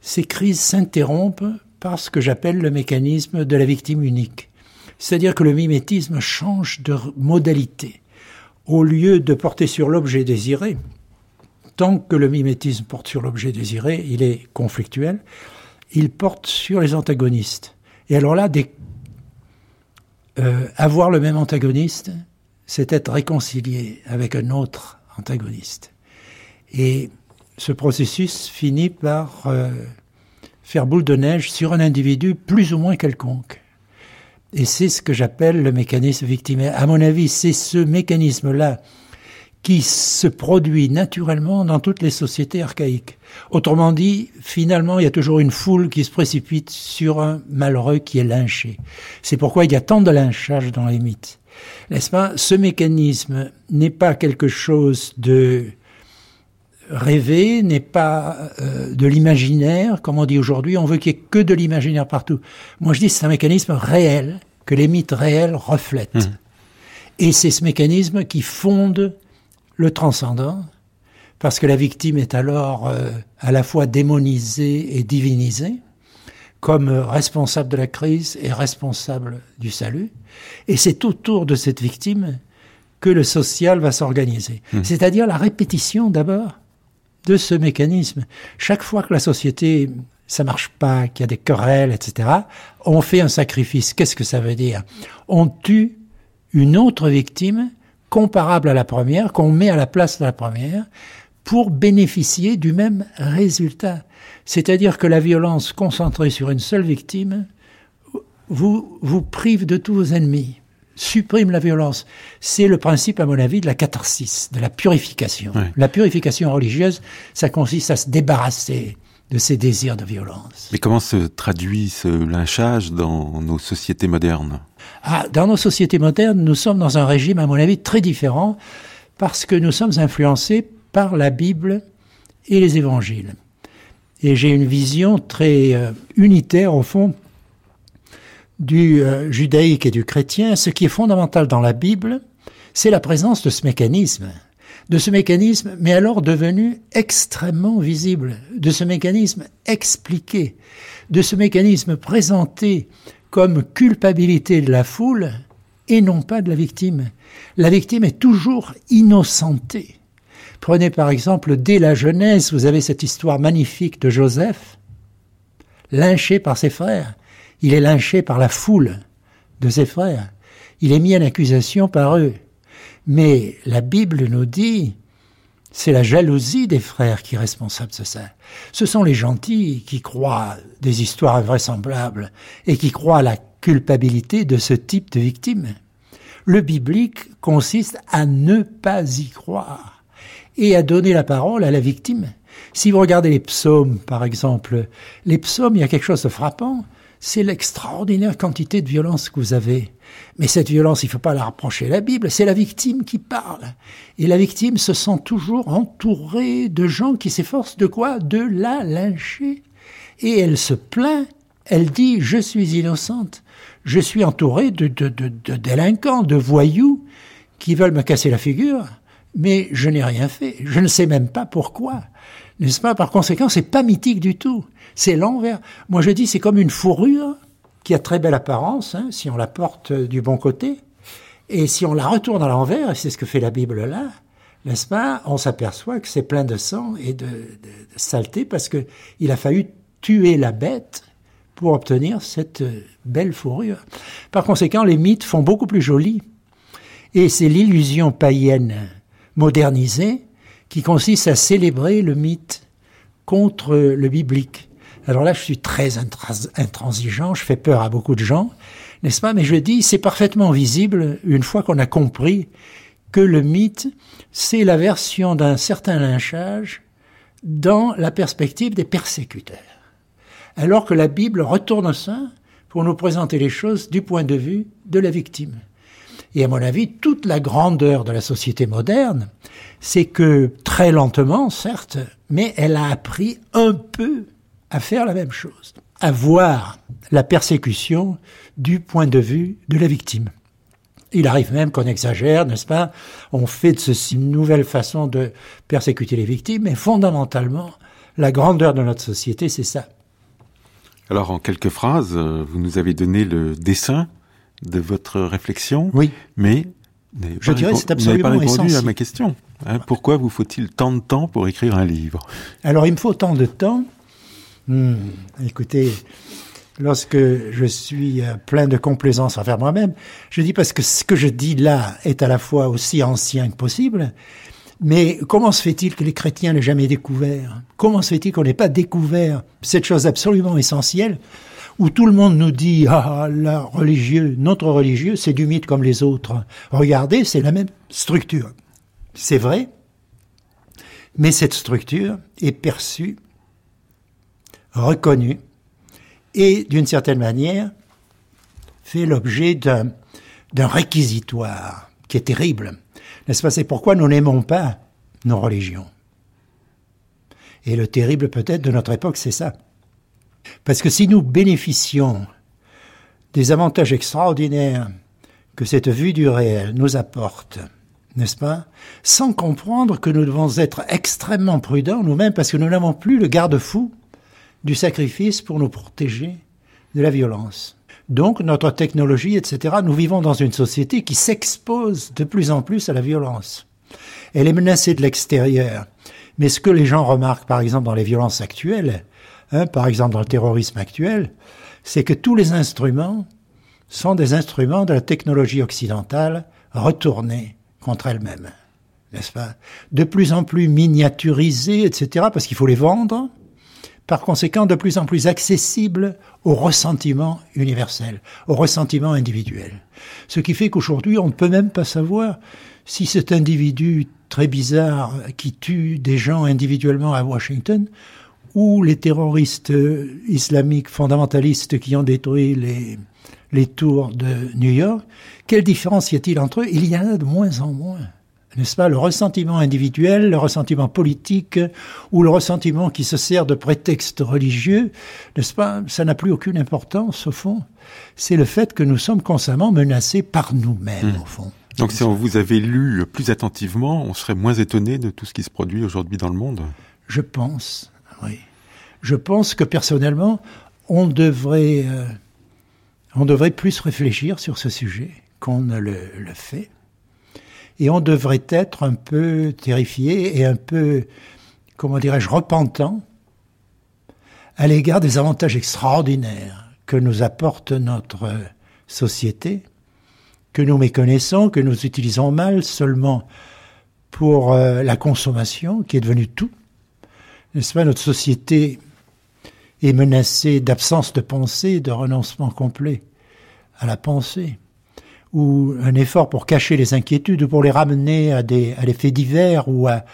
D: ces crises s'interrompent par ce que j'appelle le mécanisme de la victime unique. C'est-à-dire que le mimétisme change de modalité. Au lieu de porter sur l'objet désiré, tant que le mimétisme porte sur l'objet désiré, il est conflictuel, il porte sur les antagonistes. Et alors là, euh, avoir le même antagoniste, c'est être réconcilié avec un autre antagoniste. Et ce processus finit par euh, faire boule de neige sur un individu plus ou moins quelconque. Et c'est ce que j'appelle le mécanisme victimaire. À mon avis, c'est ce mécanisme-là qui se produit naturellement dans toutes les sociétés archaïques. Autrement dit, finalement, il y a toujours une foule qui se précipite sur un malheureux qui est lynché. C'est pourquoi il y a tant de lynchage dans les mythes. N'est-ce pas? Ce mécanisme n'est pas quelque chose de rêver, n'est pas euh, de l'imaginaire, comme on dit aujourd'hui, on veut qu'il y ait que de l'imaginaire partout. Moi je dis c'est un mécanisme réel, que les mythes réels reflètent. Mmh. Et c'est ce mécanisme qui fonde le transcendant, parce que la victime est alors euh, à la fois démonisée et divinisée, comme responsable de la crise et responsable du salut. Et c'est autour de cette victime que le social va s'organiser. Mmh. C'est-à-dire la répétition d'abord de ce mécanisme. Chaque fois que la société, ça marche pas, qu'il y a des querelles, etc., on fait un sacrifice. Qu'est-ce que ça veut dire? On tue une autre victime comparable à la première, qu'on met à la place de la première, pour bénéficier du même résultat. C'est-à-dire que la violence concentrée sur une seule victime vous, vous prive de tous vos ennemis supprime la violence. C'est le principe, à mon avis, de la catharsis, de la purification. La purification religieuse, ça consiste à se débarrasser de ces désirs de violence.
C: Mais comment se traduit ce lynchage dans nos sociétés modernes?
D: Ah, Dans nos sociétés modernes, nous sommes dans un régime, à mon avis, très différent, parce que nous sommes influencés par la Bible et les évangiles. Et j'ai une vision très euh, unitaire, au fond, du euh, judaïque et du chrétien, ce qui est fondamental dans la Bible, c'est la présence de ce mécanisme, de ce mécanisme, mais alors devenu extrêmement visible, de ce mécanisme expliqué, de ce mécanisme présenté comme culpabilité de la foule et non pas de la victime. La victime est toujours innocentée. Prenez par exemple, dès la Genèse, vous avez cette histoire magnifique de Joseph, lynché par ses frères. Il est lynché par la foule de ses frères. Il est mis en accusation par eux. Mais la Bible nous dit C'est la jalousie des frères qui est responsable de ça. Ce sont les gentils qui croient des histoires invraisemblables et qui croient à la culpabilité de ce type de victime. Le biblique consiste à ne pas y croire et à donner la parole à la victime. Si vous regardez les psaumes, par exemple, les psaumes, il y a quelque chose de frappant, c'est l'extraordinaire quantité de violence que vous avez. Mais cette violence, il ne faut pas la rapprocher à la Bible, c'est la victime qui parle. Et la victime se sent toujours entourée de gens qui s'efforcent de quoi? De la lyncher. Et elle se plaint, elle dit, je suis innocente, je suis entourée de, de, de, de délinquants, de voyous qui veulent me casser la figure, mais je n'ai rien fait, je ne sais même pas pourquoi. N'est-ce pas? Par conséquent, c'est pas mythique du tout. C'est l'envers. Moi, je dis, c'est comme une fourrure qui a très belle apparence, hein, si on la porte du bon côté. Et si on la retourne à l'envers, et c'est ce que fait la Bible là, n'est-ce pas? On s'aperçoit que c'est plein de sang et de, saleté parce que il a fallu tuer la bête pour obtenir cette belle fourrure. Par conséquent, les mythes font beaucoup plus joli. Et c'est l'illusion païenne modernisée qui consiste à célébrer le mythe contre le biblique. Alors là, je suis très intransigeant, je fais peur à beaucoup de gens, n'est-ce pas? Mais je dis, c'est parfaitement visible une fois qu'on a compris que le mythe, c'est la version d'un certain lynchage dans la perspective des persécuteurs. Alors que la Bible retourne ça pour nous présenter les choses du point de vue de la victime. Et à mon avis, toute la grandeur de la société moderne, c'est que très lentement, certes, mais elle a appris un peu à faire la même chose, à voir la persécution du point de vue de la victime. Il arrive même qu'on exagère, n'est-ce pas? On fait de ceci une nouvelle façon de persécuter les victimes, mais fondamentalement, la grandeur de notre société, c'est ça.
C: Alors, en quelques phrases, euh, vous nous avez donné le dessin de votre réflexion.
D: Oui.
C: Mais
D: je dirais c'est absolument
C: pas répondu
D: essentiel.
C: à ma question. Hein, pourquoi vous faut-il tant de temps pour écrire un livre?
D: Alors il me faut tant de temps. Hmm, écoutez, lorsque je suis euh, plein de complaisance envers moi-même, je dis parce que ce que je dis là est à la fois aussi ancien que possible. Mais comment se fait-il que les chrétiens n'aient jamais découvert? Comment se fait-il qu'on n'ait pas découvert cette chose absolument essentielle? Où tout le monde nous dit ah la religieux, notre religieux, c'est du mythe comme les autres. Regardez, c'est la même structure. C'est vrai, mais cette structure est perçue, reconnue et d'une certaine manière fait l'objet d'un d'un réquisitoire qui est terrible. N'est-ce pas? C'est pourquoi nous n'aimons pas nos religions. Et le terrible peut-être de notre époque, c'est ça. Parce que si nous bénéficions des avantages extraordinaires que cette vue du réel nous apporte, n'est-ce pas, sans comprendre que nous devons être extrêmement prudents nous-mêmes parce que nous n'avons plus le garde-fou du sacrifice pour nous protéger de la violence. Donc notre technologie, etc., nous vivons dans une société qui s'expose de plus en plus à la violence. Elle est menacée de l'extérieur. Mais ce que les gens remarquent, par exemple, dans les violences actuelles, hein, par exemple dans le terrorisme actuel, c'est que tous les instruments sont des instruments de la technologie occidentale retournés contre elle-même. N'est-ce pas? De plus en plus miniaturisés, etc., parce qu'il faut les vendre, par conséquent de plus en plus accessibles au ressentiment universel, au ressentiment individuel. Ce qui fait qu'aujourd'hui, on ne peut même pas savoir si cet individu très bizarre qui tue des gens individuellement à Washington ou les terroristes islamiques fondamentalistes qui ont détruit les, les tours de New York, quelle différence y a-t-il entre eux? Il y en a de moins en moins. N'est-ce pas? Le ressentiment individuel, le ressentiment politique ou le ressentiment qui se sert de prétexte religieux, n'est-ce pas? Ça n'a plus aucune importance au fond. C'est le fait que nous sommes constamment menacés par nous-mêmes
C: Mmh.
D: au fond.
C: Donc si on vous avait lu plus attentivement, on serait moins étonné de tout ce qui se produit aujourd'hui dans le monde?
D: Je pense, Je pense que personnellement, on devrait, euh, on devrait plus réfléchir sur ce sujet qu'on ne le, fait. Et on devrait être un peu terrifié et un peu, comment dirais-je, repentant à l'égard des avantages extraordinaires que nous apporte notre société, que nous méconnaissons, que nous utilisons mal seulement pour euh, la consommation qui est devenue tout. N'est-ce pas Notre société est menacée d'absence de pensée, de renoncement complet à la pensée, ou un effort pour cacher les inquiétudes, ou pour les ramener à des, à des faits divers ou à,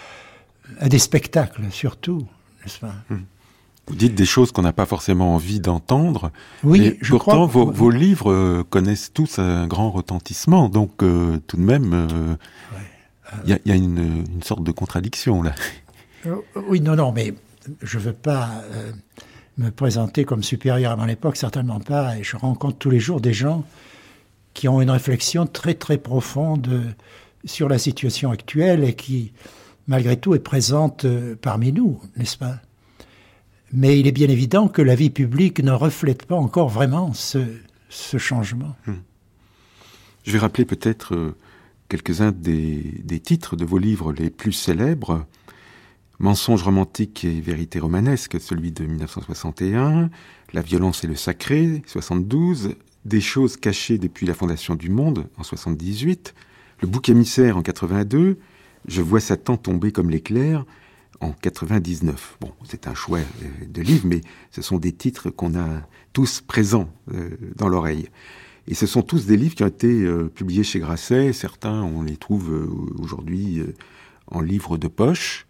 D: à des spectacles surtout, n'est-ce pas?
C: Hmm. Vous dites des choses qu'on n'a pas forcément envie d'entendre.
D: Oui, je
C: pourtant,
D: crois
C: vos, vos, livres euh, connaissent tous un grand retentissement. Donc, euh, tout de même, euh, il ouais. y, y, a, une, une, sorte de contradiction là.
D: Oui, non, non, mais je veux pas me présenter comme supérieur à mon époque, certainement pas. Et je rencontre tous les jours des gens qui ont une réflexion très très profonde sur la situation actuelle et qui, malgré tout, est présente parmi nous, n'est-ce pas? Mais il est bien évident que la vie publique ne reflète pas encore vraiment ce, changement.
C: Hmm. Je vais rappeler peut-être euh, quelques-uns des, titres de vos livres les plus célèbres. Mensonge romantique et vérité romanesque, celui de 1961, La violence et le sacré, 72, Des choses cachées depuis la fondation du monde, en 78, Le bouc émissaire, en 82, Je vois Satan tomber comme l'éclair, en 99. Bon, c'est un choix de livre, mais ce sont des titres qu'on a tous présents euh, dans l'oreille. Et ce sont tous des livres qui ont été euh, publiés chez Grasset. Certains, on les trouve euh, aujourd'hui euh, en livres de poche.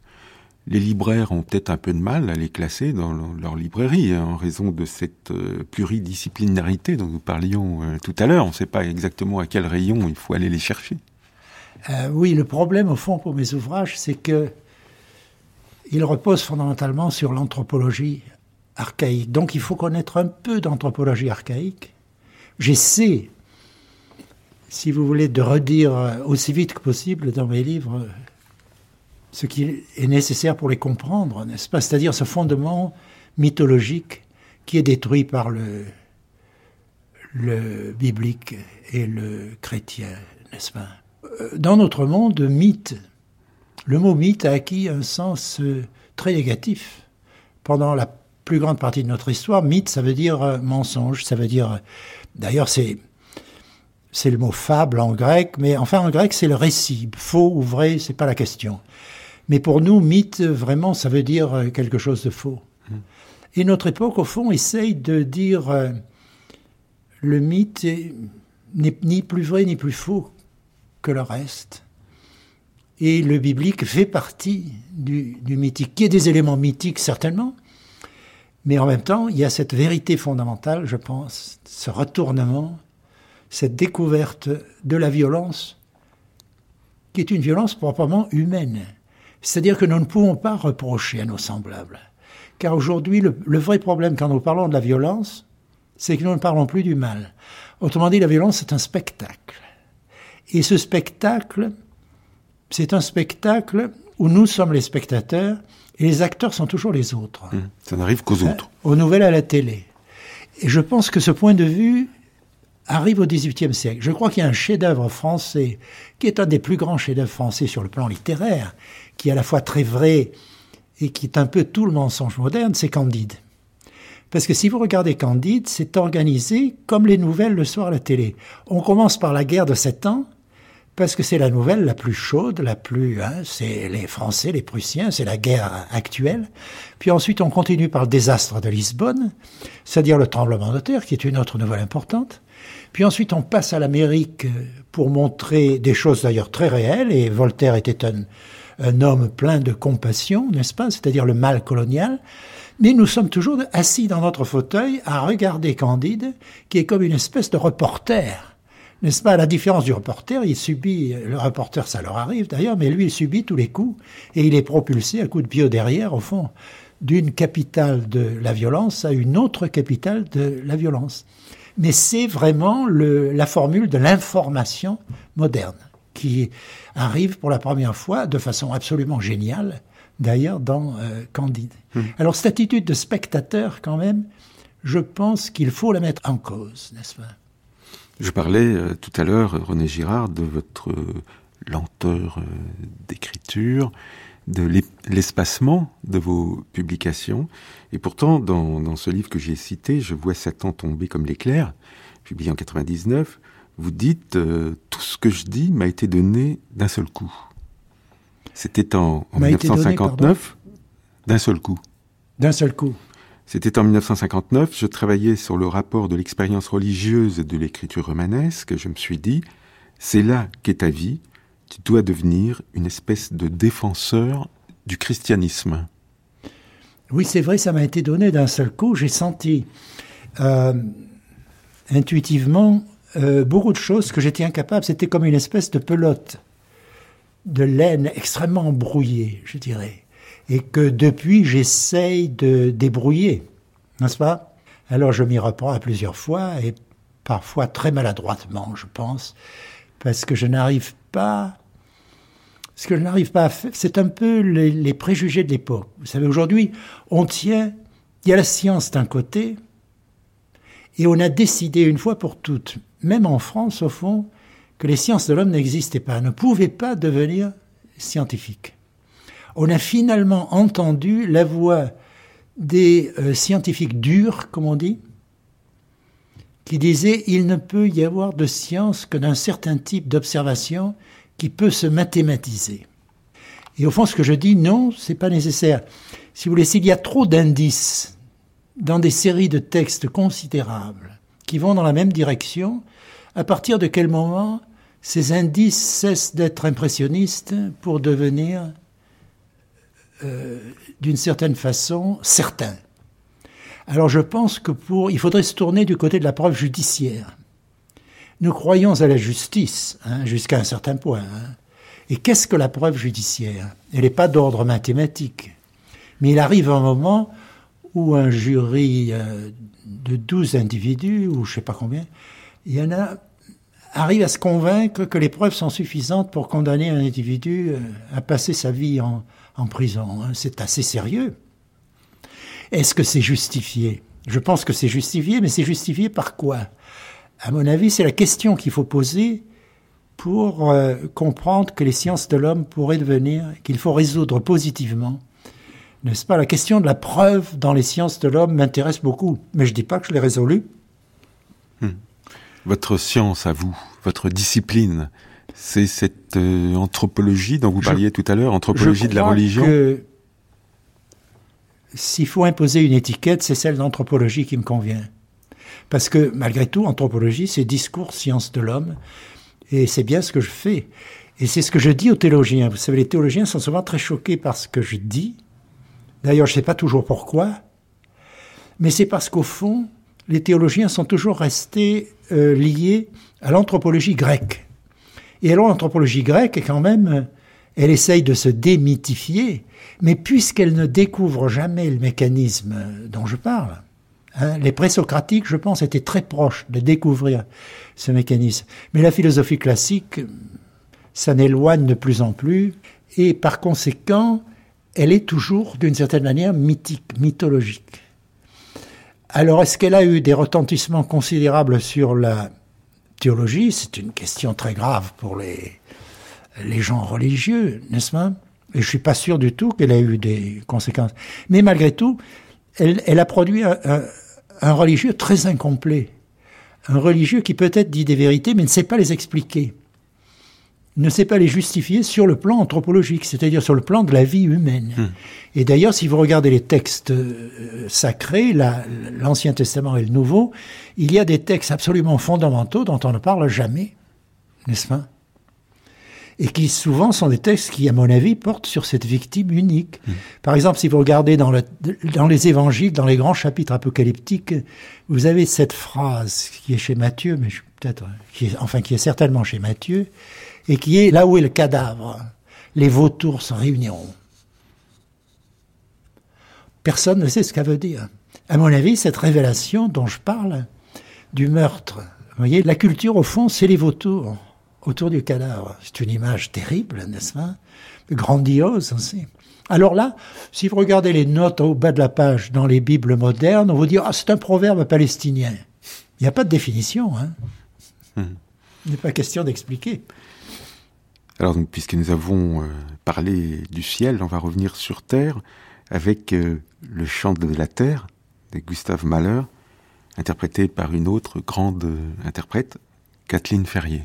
C: Les libraires ont peut-être un peu de mal à les classer dans leur librairie hein, en raison de cette euh, pluridisciplinarité dont nous parlions euh, tout à l'heure. On ne sait pas exactement à quel rayon il faut aller les chercher.
D: oui, le problème au fond pour mes ouvrages, c'est que il repose fondamentalement sur l'anthropologie archaïque. Donc il faut connaître un peu d'anthropologie archaïque. J'essaie, si vous voulez, de redire aussi vite que possible dans mes livres ce qui est nécessaire pour les comprendre, n'est-ce pas? C'est-à-dire ce fondement mythologique qui est détruit par le, biblique et le chrétien, n'est-ce pas? Dans notre monde, mythe, le mot mythe a acquis un sens très négatif. Pendant la plus grande partie de notre histoire, mythe, ça veut dire mensonge, ça veut dire... D'ailleurs, c'est... C'est le mot fable en grec, mais enfin en grec c'est le récit. Faux ou vrai, c'est pas la question. Mais pour nous, mythe, vraiment, ça veut dire quelque chose de faux. Et notre époque, au fond, essaye de dire euh, le mythe n'est ni plus vrai ni plus faux que le reste. Et le biblique fait partie du, du mythique, qui est des éléments mythiques certainement, mais en même temps, il y a cette vérité fondamentale, je pense, ce retournement, cette découverte de la violence, qui est une violence proprement humaine. C'est-à-dire que nous ne pouvons pas reprocher à nos semblables. Car aujourd'hui, le, le, vrai problème quand nous parlons de la violence, c'est que nous ne parlons plus du mal. Autrement dit, la violence, c'est un spectacle. Et ce spectacle, c'est un spectacle où nous sommes les spectateurs et les acteurs sont toujours les autres.
C: Mmh, ça n'arrive qu'aux autres.
D: Aux nouvelles à la télé. Et je pense que ce point de vue arrive au XVIIIe siècle. Je crois qu'il y a un chef-d'œuvre français qui est un des plus grands chefs-d'œuvre français sur le plan littéraire, qui est à la fois très vrai et qui est un peu tout le mensonge moderne, c'est Candide. Parce que si vous regardez Candide, c'est organisé comme les nouvelles le soir à la télé. On commence par la guerre de sept ans, parce que c'est la nouvelle la plus chaude, la plus, hein, c'est les Français, les Prussiens, c'est la guerre actuelle. Puis ensuite, on continue par le désastre de Lisbonne, c'est-à-dire le tremblement de terre, qui est une autre nouvelle importante. Puis ensuite, on passe à l'Amérique pour montrer des choses d'ailleurs très réelles, et Voltaire était un, un homme plein de compassion, n'est-ce pas C'est-à-dire le mal colonial. Mais nous sommes toujours assis dans notre fauteuil à regarder Candide, qui est comme une espèce de reporter n'est-ce pas À la différence du reporter, il subit, le reporter, ça leur arrive d'ailleurs, mais lui, il subit tous les coups et il est propulsé à coups de bio derrière, au fond, d'une capitale de la violence à une autre capitale de la violence. Mais c'est vraiment le, la formule de l'information moderne qui arrive pour la première fois de façon absolument géniale, d'ailleurs, dans euh, Candide. Mmh. Alors, cette attitude de spectateur, quand même, je pense qu'il faut la mettre en cause, n'est-ce pas?
C: Je parlais euh, tout à l'heure, René Girard, de votre euh, lenteur euh, d'écriture, de l'espacement de vos publications. Et pourtant, dans, dans ce livre que j'ai cité, Je vois Satan tomber comme l'éclair, publié en 99, vous dites euh, Tout ce que je dis m'a été donné d'un seul coup. C'était en, 1959, d'un seul coup.
D: D'un seul coup.
C: C'était en 1959, je travaillais sur le rapport de l'expérience religieuse de l'écriture romanesque, je me suis dit, c'est là qu'est ta vie, tu dois devenir une espèce de défenseur du christianisme.
D: Oui, c'est vrai, ça m'a été donné d'un seul coup, j'ai senti euh, intuitivement euh, beaucoup de choses que j'étais incapable, c'était comme une espèce de pelote de laine extrêmement brouillée, je dirais et que depuis j'essaye de débrouiller, n'est-ce pas? Alors je m'y reprends à plusieurs fois et parfois très maladroitement, je pense, parce que je n'arrive pas. Ce que je n'arrive pas à faire, c'est un peu les, les préjugés de l'époque. Vous savez, aujourd'hui, on tient, il y a la science d'un côté, et on a décidé une fois pour toutes, même en France au fond, que les sciences de l'homme n'existaient pas, ne pouvaient pas devenir scientifiques on a finalement entendu la voix des euh, scientifiques durs, comme on dit, qui disaient il ne peut y avoir de science que d'un certain type d'observation qui peut se mathématiser. Et au fond, ce que je dis, non, c'est pas nécessaire. Si vous voulez, s'il y a trop d'indices dans des séries de textes considérables qui vont dans la même direction, à partir de quel moment ces indices cessent d'être impressionnistes pour devenir euh, d'une certaine façon certain. Alors je pense que pour, il faudrait se tourner du côté de la preuve judiciaire. Nous croyons à la justice hein, jusqu'à un certain point. Hein. Et qu'est-ce que la preuve judiciaire? Elle n'est pas d'ordre mathématique. Mais il arrive un moment où un jury euh, de 12 individus, ou je ne sais pas combien, il y en a, arrive à se convaincre que les preuves sont suffisantes pour condamner un individu euh, à passer sa vie en, prison. Hein. C'est assez sérieux. Est-ce que c'est justifié? Je pense que c'est justifié, mais c'est justifié par quoi? À mon avis, c'est la question qu'il faut poser pour euh, comprendre que les sciences de l'homme pourraient devenir, qu'il faut résoudre positivement. N'est-ce pas? La question de la preuve dans les sciences de l'homme m'intéresse beaucoup, mais je ne dis pas que je l'ai résolue.
C: Votre science à vous, votre discipline, c'est cette euh, anthropologie dont vous parliez tout à l'heure, anthropologie de la religion? Que
D: s'il faut imposer une étiquette, c'est celle d'anthropologie qui me convient. Parce que malgré tout, anthropologie, c'est discours science de l'homme, et c'est bien ce que je fais. Et c'est ce que je dis aux théologiens. Vous savez, les théologiens sont souvent très choqués par ce que je dis. D'ailleurs, je ne sais pas toujours pourquoi, mais c'est parce qu'au fond, les théologiens sont toujours restés euh, liés à l'anthropologie grecque. Et alors l'anthropologie grecque, quand même, elle essaye de se démythifier, mais puisqu'elle ne découvre jamais le mécanisme dont je parle, hein, les présocratiques, je pense, étaient très proches de découvrir ce mécanisme. Mais la philosophie classique, ça n'éloigne de plus en plus, et par conséquent, elle est toujours, d'une certaine manière, mythique, mythologique. Alors, est-ce qu'elle a eu des retentissements considérables sur la théologie, c'est une question très grave pour les, gens religieux, n'est-ce pas? Et je suis pas sûr du tout qu'elle ait eu des conséquences. Mais malgré tout, elle, elle a produit un, religieux très incomplet. Un religieux qui peut-être dit des vérités, mais ne sait pas les expliquer ne sait pas les justifier sur le plan anthropologique, c'est-à-dire sur le plan de la vie humaine. Hmm. Et d'ailleurs, si vous regardez les textes euh, sacrés, l'Ancien Testament et le Nouveau, il y a des textes absolument fondamentaux dont on ne parle jamais, n'est-ce pas? Et qui souvent sont des textes qui, à mon avis, portent sur cette victime unique. Hmm. Par exemple, si vous regardez dans, le, dans les évangiles, dans les grands chapitres apocalyptiques, vous avez cette phrase qui est chez Matthieu, mais peut-être, enfin, qui est certainement chez Matthieu, et qui est là où est le cadavre. Les vautours se réuniront. Personne ne sait ce qu'elle veut dire. À mon avis, cette révélation dont je parle, du meurtre, vous voyez, la culture, au fond, c'est les vautours autour du cadavre. C'est une image terrible, n'est-ce pas? Grandiose aussi. Alors là, si vous regardez les notes au bas de la page dans les Bibles modernes, on vous dit ah c'est un proverbe palestinien. Il n'y a pas de définition. Hein. Hmm. Il n'est pas question d'expliquer.
C: Alors, puisque nous avons euh, parlé du ciel, on va revenir sur terre avec euh, le chant de la terre de Gustave Mahler, interprété par une autre grande euh, interprète, Kathleen Ferrier.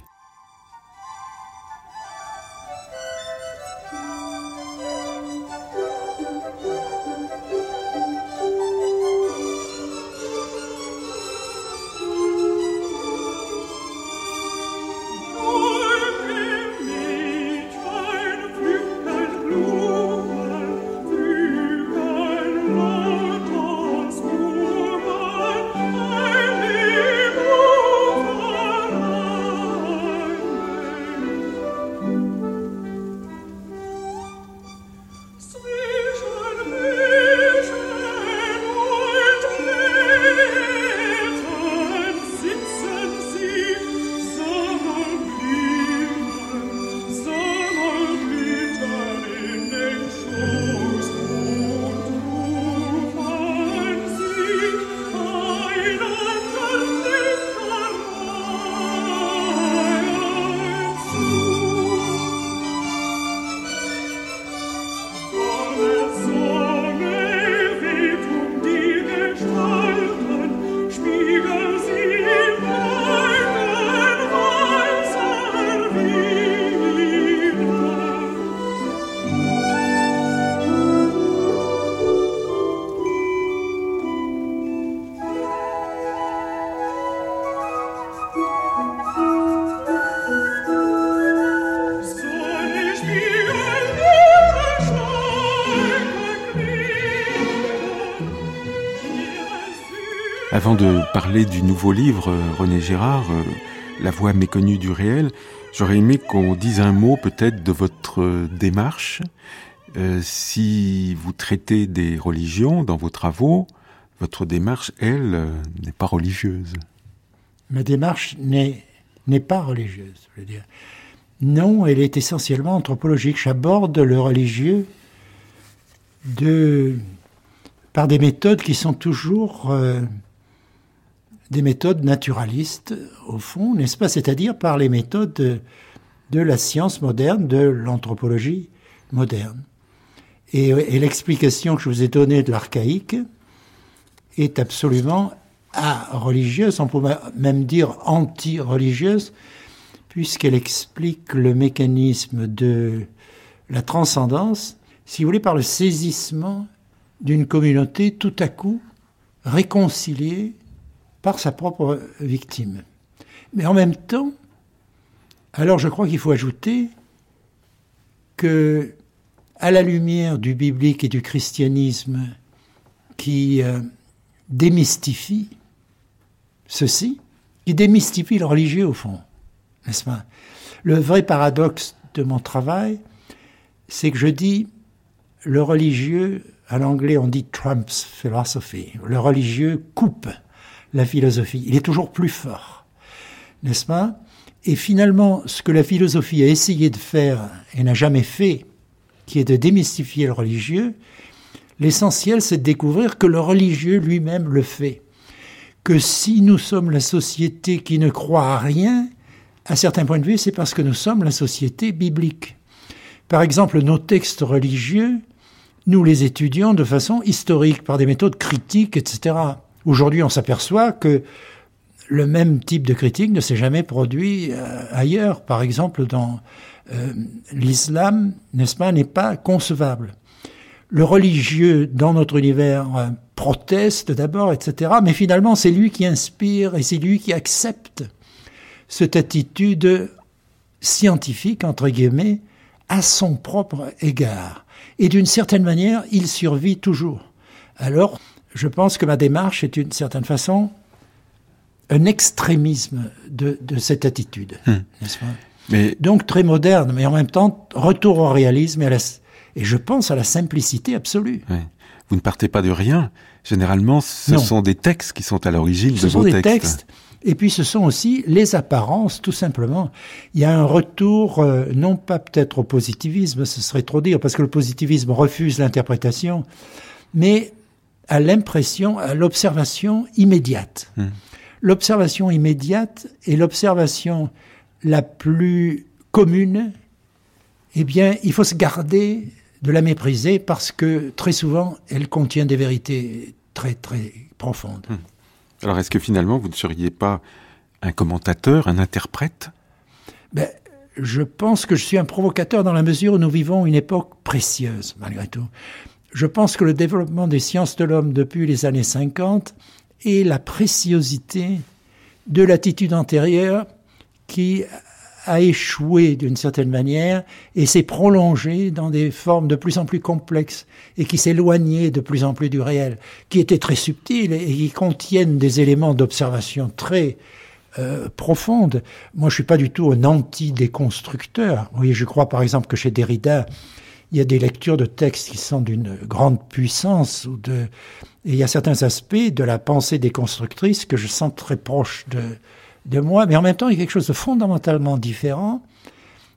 C: Avant de parler du nouveau livre, René Girard, La voix méconnue du réel, j'aurais aimé qu'on dise un mot peut-être de votre démarche. si vous traitez des religions dans vos travaux, votre démarche, elle, n'est pas religieuse.
D: Ma démarche n'est pas religieuse, je veux dire. Non, elle est essentiellement anthropologique. J'aborde le religieux de, par des méthodes qui sont toujours euh, des méthodes naturalistes, au fond, n'est-ce pas C'est-à-dire par les méthodes de, la science moderne, de l'anthropologie moderne. Et, et l'explication que je vous ai donnée de l'archaïque est absolument religieuse, on pourrait même dire anti-religieuse, puisqu'elle explique le mécanisme de la transcendance, si vous voulez, par le saisissement d'une communauté tout à coup réconciliée par sa propre victime. Mais en même temps, alors je crois qu'il faut ajouter que, à la lumière du biblique et du christianisme qui euh, démystifie ceci, qui démystifie le religieux au fond, n'est-ce pas? Le vrai paradoxe de mon travail, c'est que je dis le religieux, à l'anglais on dit Trump's philosophy, le religieux coupe la philosophie, il est toujours plus fort, n'est-ce pas? Et finalement, ce que la philosophie a essayé de faire et n'a jamais fait, qui est de démystifier le religieux, l'essentiel c'est de découvrir que le religieux lui-même le fait. Que si nous sommes la société qui ne croit à rien, à certains points de vue, c'est parce que nous sommes la société biblique. Par exemple, nos textes religieux, nous les étudions de façon historique, par des méthodes critiques, etc. Aujourd'hui, on s'aperçoit que le même type de critique ne s'est jamais produit euh, ailleurs. Par exemple, dans euh, l'islam, n'est-ce pas, n'est pas concevable. Le religieux dans notre univers euh, proteste d'abord, etc. Mais finalement, c'est lui qui inspire et c'est lui qui accepte cette attitude scientifique, entre guillemets, à son propre égard. Et d'une certaine manière, il survit toujours. Alors, je pense que ma démarche est d'une certaine façon un extrémisme de, cette attitude, hmm. n'est-ce pas? Mais... Donc très moderne, mais en même temps retour au réalisme et, et je pense à la simplicité absolue.
C: Vous ne partez pas de rien. Généralement, ce sont des textes qui sont à l'origine de vos textes. Ce sont des textes
D: et puis ce sont aussi les apparences, tout simplement. Il y a un retour, euh, non pas peut-être au positivisme, ce serait trop dire, parce que le positivisme refuse l'interprétation, mais à l'impression, à l'observation immédiate. Hmm. L'observation immédiate est l'observation la plus commune. Eh bien, il faut se garder de la mépriser parce que très souvent, elle contient des vérités très, très profondes. Hmm.
C: Alors est-ce que finalement vous ne seriez pas un commentateur, un interprète?
D: Ben, Je pense que je suis un provocateur dans la mesure où nous vivons une époque précieuse, malgré tout. Je pense que le développement des sciences de l'homme depuis les années 50 est la préciosité de l'attitude antérieure qui a échoué d'une certaine manière et s'est prolongé dans des formes de plus en plus complexes et qui s'éloignaient de plus en plus du réel, qui étaient très subtiles et qui contiennent des éléments d'observation très euh, profondes. Moi, je suis pas du tout un anti-déconstructeur. Vous voyez, je crois par exemple que chez Derrida, il y a des lectures de textes qui sont d'une grande puissance ou de, et il y a certains aspects de la pensée déconstructrice que je sens très proches de, de moi, mais en même temps, il y a quelque chose de fondamentalement différent.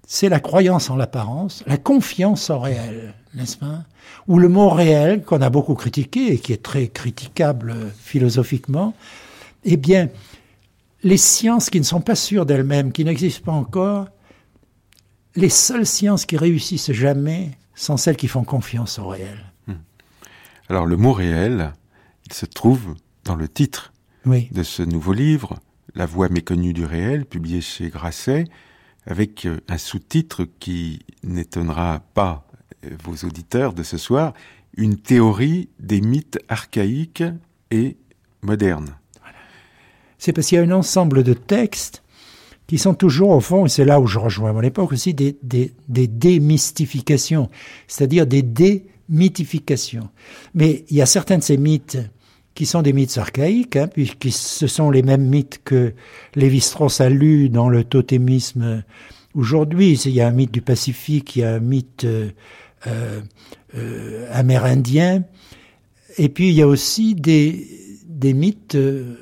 D: C'est la croyance en l'apparence, la confiance en réel, n'est-ce pas? Ou le mot réel, qu'on a beaucoup critiqué et qui est très critiquable philosophiquement, eh bien, les sciences qui ne sont pas sûres d'elles-mêmes, qui n'existent pas encore, les seules sciences qui réussissent jamais sont celles qui font confiance au réel. Hmm.
C: Alors le mot réel, il se trouve dans le titre de ce nouveau livre, la voix méconnue du réel, publié chez Grasset, avec euh, un sous-titre qui n'étonnera pas euh, vos auditeurs de ce soir, une théorie des mythes archaïques et modernes.
D: C'est parce qu'il y a un ensemble de textes qui sont toujours, au fond, et c'est là où je rejoins mon époque aussi, des, des, démystifications, c'est-à-dire des démythifications. Mais il y a certains de ces mythes qui sont des mythes archaïques, hein, puisque ce sont les mêmes mythes que Lévi-Strauss a lus dans le totémisme aujourd'hui. Il y a un mythe du Pacifique, il y a un mythe euh, euh, amérindien, et puis il y a aussi des, des mythes euh,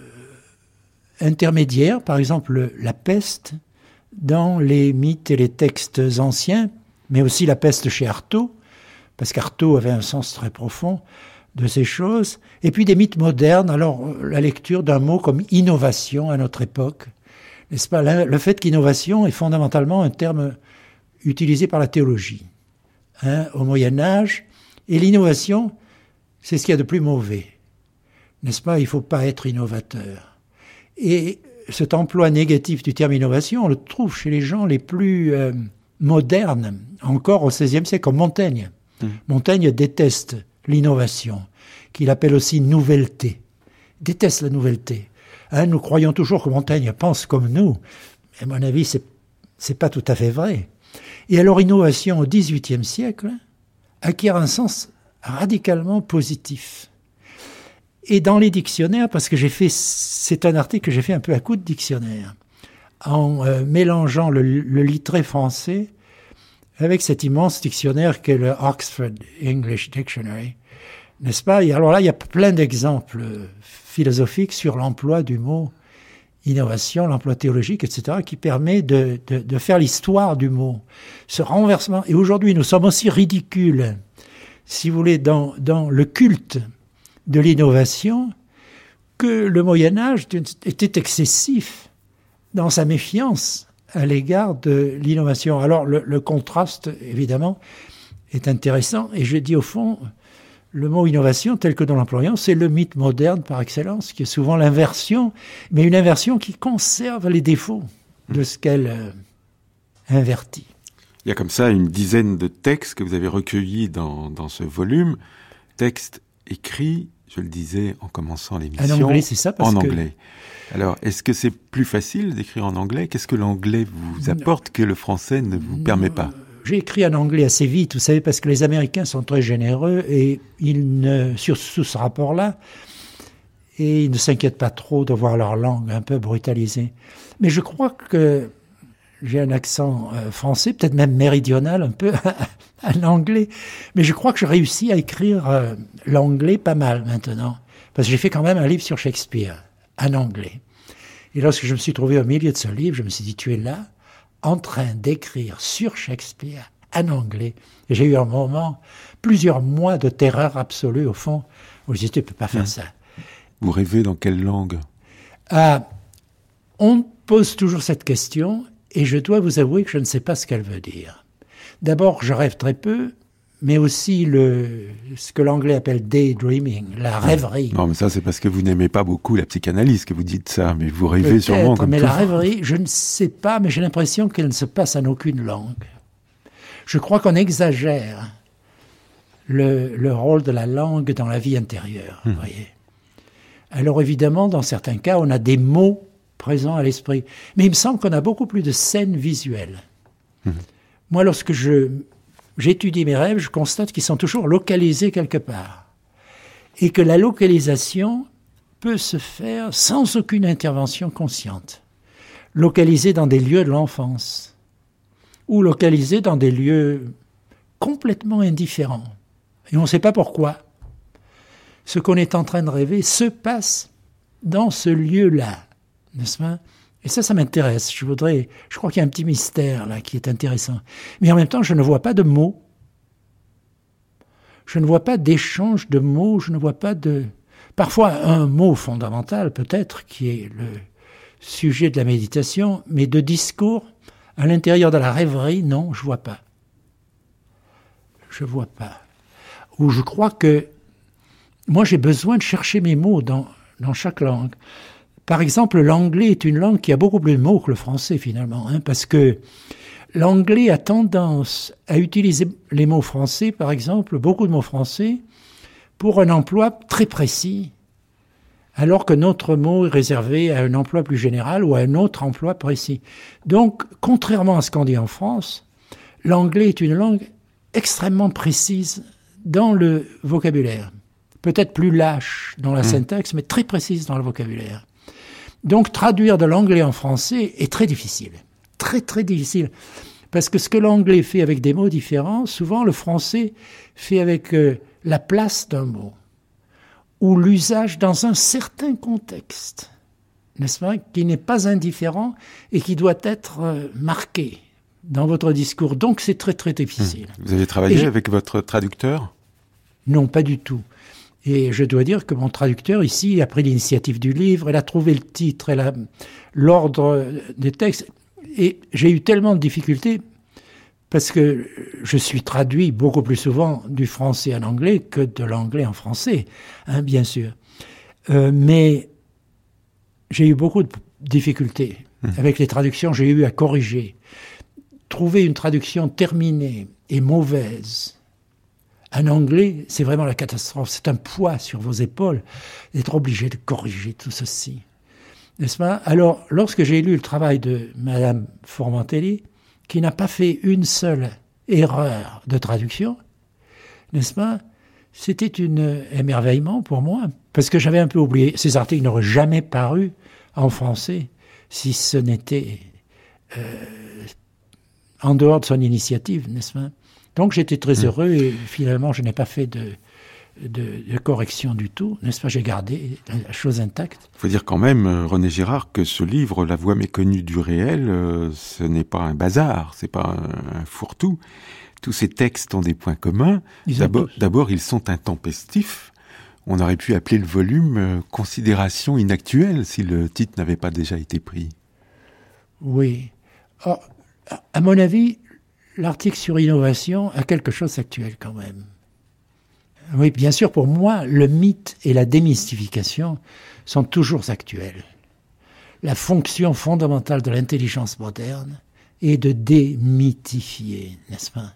D: intermédiaires, par exemple la peste, dans les mythes et les textes anciens, mais aussi la peste chez Artaud, parce qu'Artaud avait un sens très profond de ces choses, et puis des mythes modernes, alors la lecture d'un mot comme innovation à notre époque, n'est-ce pas? Le fait qu'innovation est fondamentalement un terme utilisé par la théologie hein, au Moyen Âge, et l'innovation, c'est ce qu'il y a de plus mauvais, n'est-ce pas? Il ne faut pas être innovateur. Et cet emploi négatif du terme innovation, on le trouve chez les gens les plus euh, modernes, encore au XVIe siècle, comme Montaigne. Mmh. Montaigne déteste l'innovation, qu'il appelle aussi nouvelleté. déteste la nouvelleté. Hein, nous croyons toujours que Montaigne pense comme nous. À mon avis, c'est, c'est pas tout à fait vrai. Et alors, innovation au XVIIIe siècle acquiert un sens radicalement positif. Et dans les dictionnaires, parce que j'ai fait, c'est un article que j'ai fait un peu à coup de dictionnaire, en euh, mélangeant le, le littré français avec cet immense dictionnaire qu'est le Oxford English Dictionary, n'est-ce pas? Et alors là, il y a plein d'exemples philosophiques sur l'emploi du mot innovation, l'emploi théologique, etc., qui permet de, de, de faire l'histoire du mot. Ce renversement. Et aujourd'hui, nous sommes aussi ridicules, si vous voulez, dans, dans le culte de l'innovation, que le Moyen Âge était excessif dans sa méfiance à l'égard de l'innovation. Alors le, contraste, évidemment, est intéressant. Et je dis au fond, le mot innovation, tel que nous l'employons, c'est le mythe moderne par excellence, qui est souvent l'inversion, mais une inversion qui conserve les défauts de ce qu'elle euh, invertit.
C: Il y a comme ça une dizaine de textes que vous avez recueillis dans, dans ce volume, textes écrits, je le disais en commençant l'émission.
D: En anglais, c'est ça
C: En anglais. Alors, est-ce que c'est plus facile d'écrire en anglais? Qu'est-ce que l'anglais vous apporte que le français ne vous permet pas?
D: J'ai écrit en anglais assez vite, vous savez, parce que les Américains sont très généreux et ils ne, sur sous ce rapport-là, et ils ne s'inquiètent pas trop de voir leur langue un peu brutalisée. Mais je crois que j'ai un accent euh, français, peut-être même méridional, un peu à l'anglais, mais je crois que je réussis à écrire euh, l'anglais pas mal maintenant, parce que j'ai fait quand même un livre sur Shakespeare en anglais. Et lorsque je me suis trouvé au milieu de ce livre, je me suis dit, tu es là, en train d'écrire sur Shakespeare en anglais. Et j'ai eu un moment, plusieurs mois de terreur absolue au fond, où je disais, tu ne peux pas faire mmh. ça.
C: Vous rêvez dans quelle langue?
D: Ah, On pose toujours cette question, et je dois vous avouer que je ne sais pas ce qu'elle veut dire. D'abord, je rêve très peu, mais aussi le, ce que l'anglais appelle daydreaming, la rêverie.
C: Non, mais ça, c'est parce que vous n'aimez pas beaucoup la psychanalyse que vous dites ça, mais vous rêvez sûrement comme
D: Mais la rêverie, je ne sais pas, mais j'ai l'impression qu'elle ne se passe en aucune langue. Je crois qu'on exagère le, le, rôle de la langue dans la vie intérieure, vous hmm. voyez. Alors évidemment, dans certains cas, on a des mots présents à l'esprit. Mais il me semble qu'on a beaucoup plus de scènes visuelles. Hmm. Moi, lorsque je j'étudie mes rêves, je constate qu'ils sont toujours localisés quelque part. Et que la localisation peut se faire sans aucune intervention consciente. Localisée dans des lieux de l'enfance. Ou localisée dans des lieux complètement indifférents. Et on ne sait pas pourquoi. Ce qu'on est en train de rêver se passe dans ce lieu-là. N'est-ce pas? Et ça, ça m'intéresse. Je voudrais, je crois qu'il y a un petit mystère là qui est intéressant. Mais en même temps, je ne vois pas de mots. Je ne vois pas d'échange de mots. Je ne vois pas de. Parfois, un mot fondamental, peut-être, qui est le sujet de la méditation, mais de discours à l'intérieur de la rêverie, non, je vois pas. Je vois pas. Ou je crois que moi, j'ai besoin de chercher mes mots dans, dans chaque langue. Par exemple, l'anglais est une langue qui a beaucoup plus de mots que le français finalement, hein, parce que l'anglais a tendance à utiliser les mots français, par exemple, beaucoup de mots français, pour un emploi très précis, alors que notre mot est réservé à un emploi plus général ou à un autre emploi précis. Donc, contrairement à ce qu'on dit en France, l'anglais est une langue extrêmement précise dans le vocabulaire. peut-être plus lâche dans la syntaxe, mais très précise dans le vocabulaire. Donc traduire de l'anglais en français est très difficile, très très difficile. Parce que ce que l'anglais fait avec des mots différents, souvent le français fait avec euh, la place d'un mot ou l'usage dans un certain contexte, n'est-ce pas, qui n'est pas indifférent et qui doit être euh, marqué dans votre discours. Donc c'est très très difficile.
C: Hum. Vous avez travaillé avec votre traducteur?
D: Non, pas du tout. Et je dois dire que mon traducteur ici a pris l'initiative du livre, elle a trouvé le titre, elle a l'ordre des textes. Et j'ai eu tellement de difficultés parce que je suis traduit beaucoup plus souvent du français en anglais que de l'anglais en français, hein, bien sûr. Euh, mais j'ai eu beaucoup de difficultés. Mmh. Avec les traductions, j'ai eu à corriger. Trouver une traduction terminée et mauvaise en anglais, c'est vraiment la catastrophe. C'est un poids sur vos épaules d'être obligé de corriger tout ceci. N'est-ce pas? Alors, lorsque j'ai lu le travail de Madame Formantelli, qui n'a pas fait une seule erreur de traduction, n'est-ce pas? C'était un émerveillement pour moi, parce que j'avais un peu oublié. Ces articles n'auraient jamais paru en français si ce n'était euh, en dehors de son initiative, n'est-ce pas? Donc j'étais très mmh. heureux et finalement je n'ai pas fait de, de, correction du tout, n'est-ce pas? J'ai gardé la chose intacte.
C: Il faut dire quand même, euh, René Girard, que ce livre, La voix méconnue du réel, euh, ce n'est pas un bazar, c'est pas un, fourre-tout. Tous ces textes ont des points communs. D'abord, ils sont intempestifs. On aurait pu appeler le volume euh, Considération inactuelle si le titre n'avait pas déjà été pris.
D: Oui. Oh, à mon avis, l'article sur innovation a quelque chose d'actuel quand même. Oui, bien sûr, pour moi, le mythe et la démystification sont toujours actuels. La fonction fondamentale de l'intelligence moderne est de démythifier, n'est-ce pas?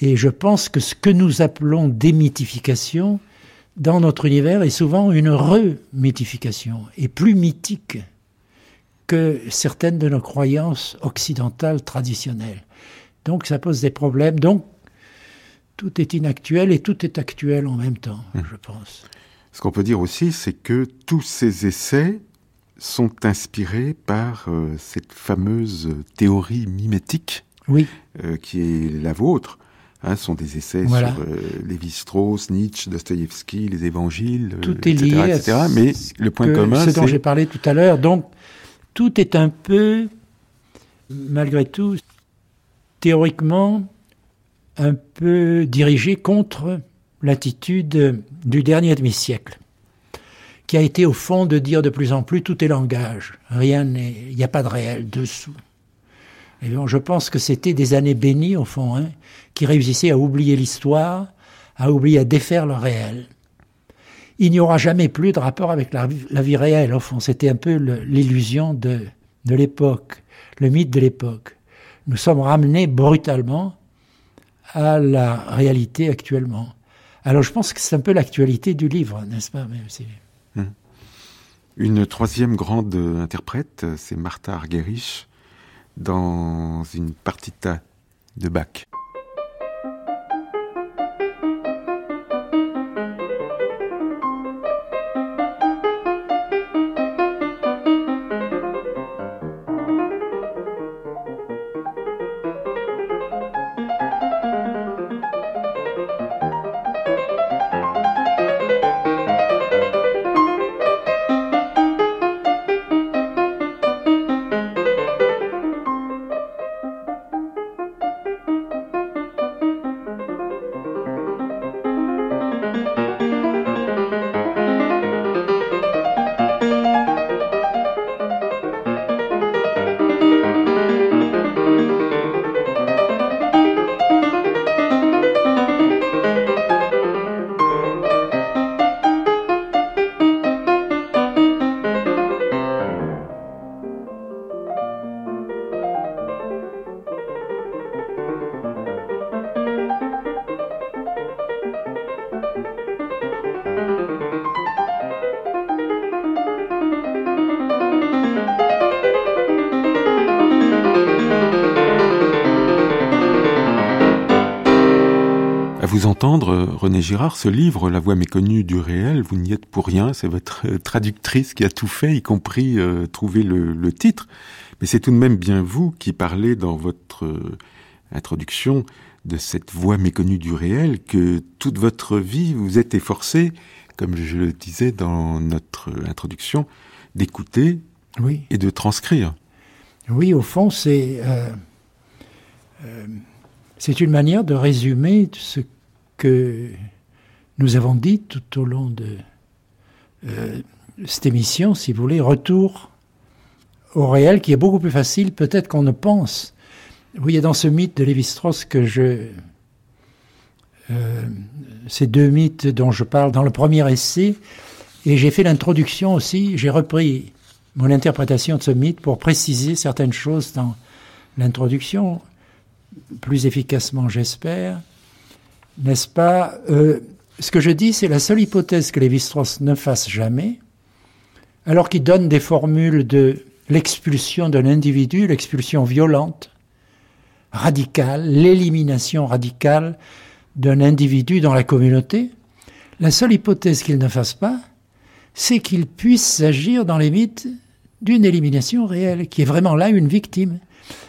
D: Et je pense que ce que nous appelons démythification dans notre univers est souvent une remythification et plus mythique que certaines de nos croyances occidentales traditionnelles. Donc ça pose des problèmes. Donc tout est inactuel et tout est actuel en même temps, mmh. je pense.
C: Ce qu'on peut dire aussi, c'est que tous ces essais sont inspirés par euh, cette fameuse théorie mimétique
D: oui.
C: Euh, qui est la vôtre. Hein, ce sont des essais sur euh, Lévi-Strauss, Nietzsche, Dostoïevski, les évangiles,
D: tout est lié
C: etc. Mais le point commun,
D: c'est... Ce dont j'ai parlé tout à l'heure. Donc, tout est un peu, malgré tout, théoriquement, un peu dirigé contre l'attitude du dernier demi-siècle, qui a été au fond de dire de plus en plus tout est langage, rien n'est, il n'y a pas de réel dessous. Et bon, je pense que c'était des années bénies au fond, hein, qui réussissaient à oublier l'histoire, à oublier à défaire le réel. Il n'y aura jamais plus de rapport avec la, vie réelle, au fond. C'était un peu l'illusion de, de l'époque, le mythe de l'époque. Nous sommes ramenés brutalement à la réalité actuellement. Alors je pense que c'est un peu l'actualité du livre, n'est-ce pas
C: hmm. Une troisième grande interprète, c'est Martha Argerich, dans une partita de Bach. René Girard, ce livre, La voix méconnue du réel, vous n'y êtes pour rien, c'est votre traductrice qui a tout fait, y compris euh, trouver le, le, titre. Mais c'est tout de même bien vous qui parlez dans votre euh, introduction de cette voix méconnue du réel, que toute votre vie vous êtes efforcé, comme je le disais dans notre introduction, d'écouter
D: oui.
C: et de transcrire.
D: Oui, au fond, c'est euh, euh, c'est une manière de résumer ce que nous avons dit tout au long de euh, cette émission, si vous voulez, retour au réel, qui est beaucoup plus facile peut-être qu'on ne pense. Vous voyez, dans ce mythe de Lévi-Strauss que je... Euh, ces deux mythes dont je parle dans le premier essai, et j'ai fait l'introduction aussi, j'ai repris mon interprétation de ce mythe pour préciser certaines choses dans l'introduction plus efficacement, j'espère, n'est-ce pas euh, Ce que je dis, c'est la seule hypothèse que Lévi-Strauss ne fasse jamais, alors qu'il donne des formules de l'expulsion d'un individu, l'expulsion violente, radicale, l'élimination radicale d'un individu dans la communauté. La seule hypothèse qu'il ne fasse pas, c'est qu'il puisse s'agir dans les mythes d'une élimination réelle, qui est vraiment là une victime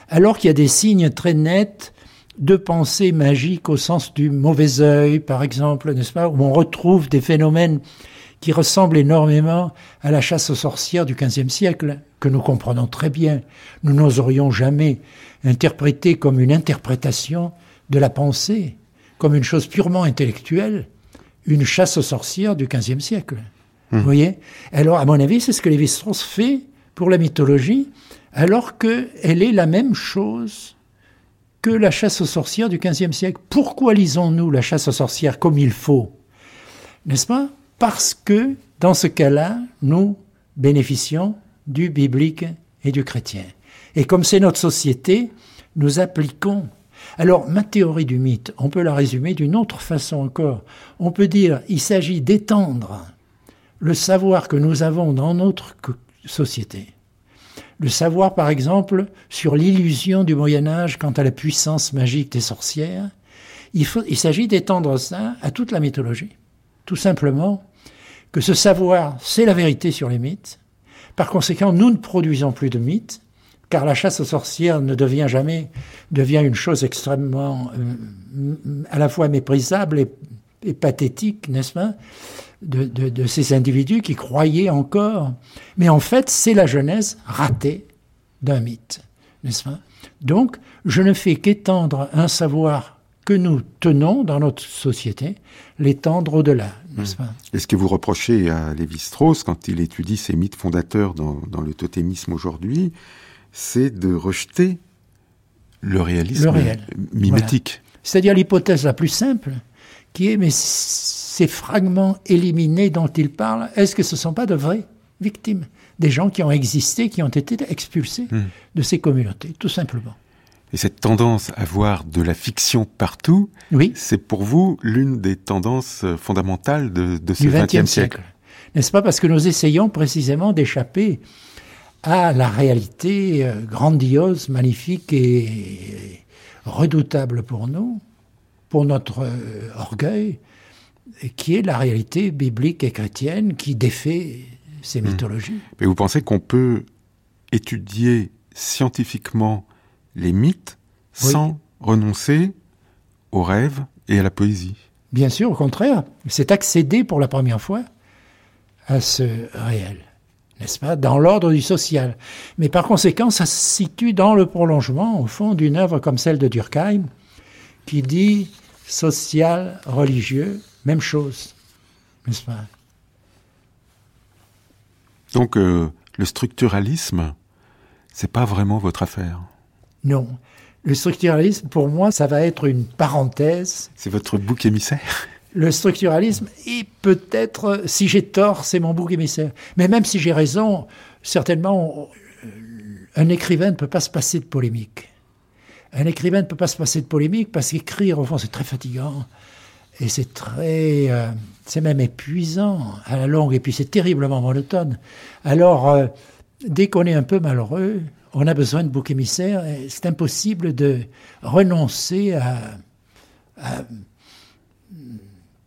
D: alors qu'il y a des signes très nets de pensée magique au sens du mauvais œil, par exemple, n'est-ce pas, où on retrouve des phénomènes qui ressemblent énormément à la chasse aux sorcières du XVe siècle, que nous comprenons très bien. Nous n'oserions jamais interpréter comme une interprétation de la pensée, comme une chose purement intellectuelle, une chasse aux sorcières du XVe siècle. Vous voyez? Alors, à mon avis, c'est ce que Lévi-Strauss fait pour la mythologie, alors qu'elle est la même chose que la chasse aux sorcières du XVe siècle. Pourquoi lisons-nous la chasse aux sorcières comme il faut? N'est-ce pas? Parce que, dans ce cas-là, nous bénéficions du biblique et du chrétien. Et comme c'est notre société, nous appliquons. Alors, ma théorie du mythe, on peut la résumer d'une autre façon encore. On peut dire, il s'agit d'étendre le savoir que nous avons dans notre société le savoir, par exemple, sur l'illusion du Moyen Âge quant à la puissance magique des sorcières, il, s'agit d'étendre ça à toute la mythologie. Tout simplement que ce savoir, c'est la vérité sur les mythes. Par conséquent, nous ne produisons plus de mythes, car la chasse aux sorcières ne devient jamais, devient une chose extrêmement euh, à la fois méprisable et, et pathétique, n'est-ce pas? De, ces individus qui croyaient encore. Mais en fait, c'est la genèse ratée d'un mythe, n'est-ce pas? Donc, je ne fais qu'étendre un savoir que nous tenons dans notre société, l'étendre au-delà, n'est-ce pas?
C: Et ce que vous reprochez à Lévi-Strauss, quand il étudie ces mythes fondateurs dans, le totémisme aujourd'hui, c'est de rejeter le réalisme mimétique.
D: C'est-à-dire l'hypothèse la plus simple, qui est, mais ces fragments éliminés dont il parle, est-ce que ce ne sont pas de vraies victimes Des gens qui ont existé, qui ont été expulsés hmm. de ces communautés, tout simplement?
C: Et cette tendance à voir de la fiction partout, oui. c'est pour vous l'une des tendances fondamentales de, ce XXe siècle.
D: N'est-ce pas Parce que nous essayons précisément d'échapper à la réalité euh, grandiose, magnifique et redoutable pour nous, pour notre euh, orgueil, qui est la réalité biblique et chrétienne qui défait ces hmm. mythologies.
C: Mais vous pensez qu'on peut étudier scientifiquement les mythes sans renoncer aux rêves et à la poésie?
D: Bien sûr, au contraire, c'est accéder pour la première fois à ce réel, n'est-ce pas, dans l'ordre du social. Mais par conséquent, ça se situe dans le prolongement, au fond, d'une œuvre comme celle de Durkheim, qui dit social, religieux, même chose, n'est-ce pas?
C: Donc euh, le structuralisme, c'est pas vraiment votre affaire?
D: Non. Le structuralisme, pour moi, ça va être une parenthèse.
C: C'est votre bouc émissaire?
D: Le structuralisme, et peut-être, si j'ai tort, c'est mon bouc émissaire. Mais même si j'ai raison, certainement, euh, un écrivain ne peut pas se passer de polémique. Un écrivain ne peut pas se passer de polémique parce qu'écrire, au fond, c'est très fatigant. Et c'est très, euh, c'est même épuisant à la longue, et puis c'est terriblement monotone. Alors, euh, dès qu'on est un peu malheureux, on a besoin de bouc émissaire, c'est impossible de renoncer à,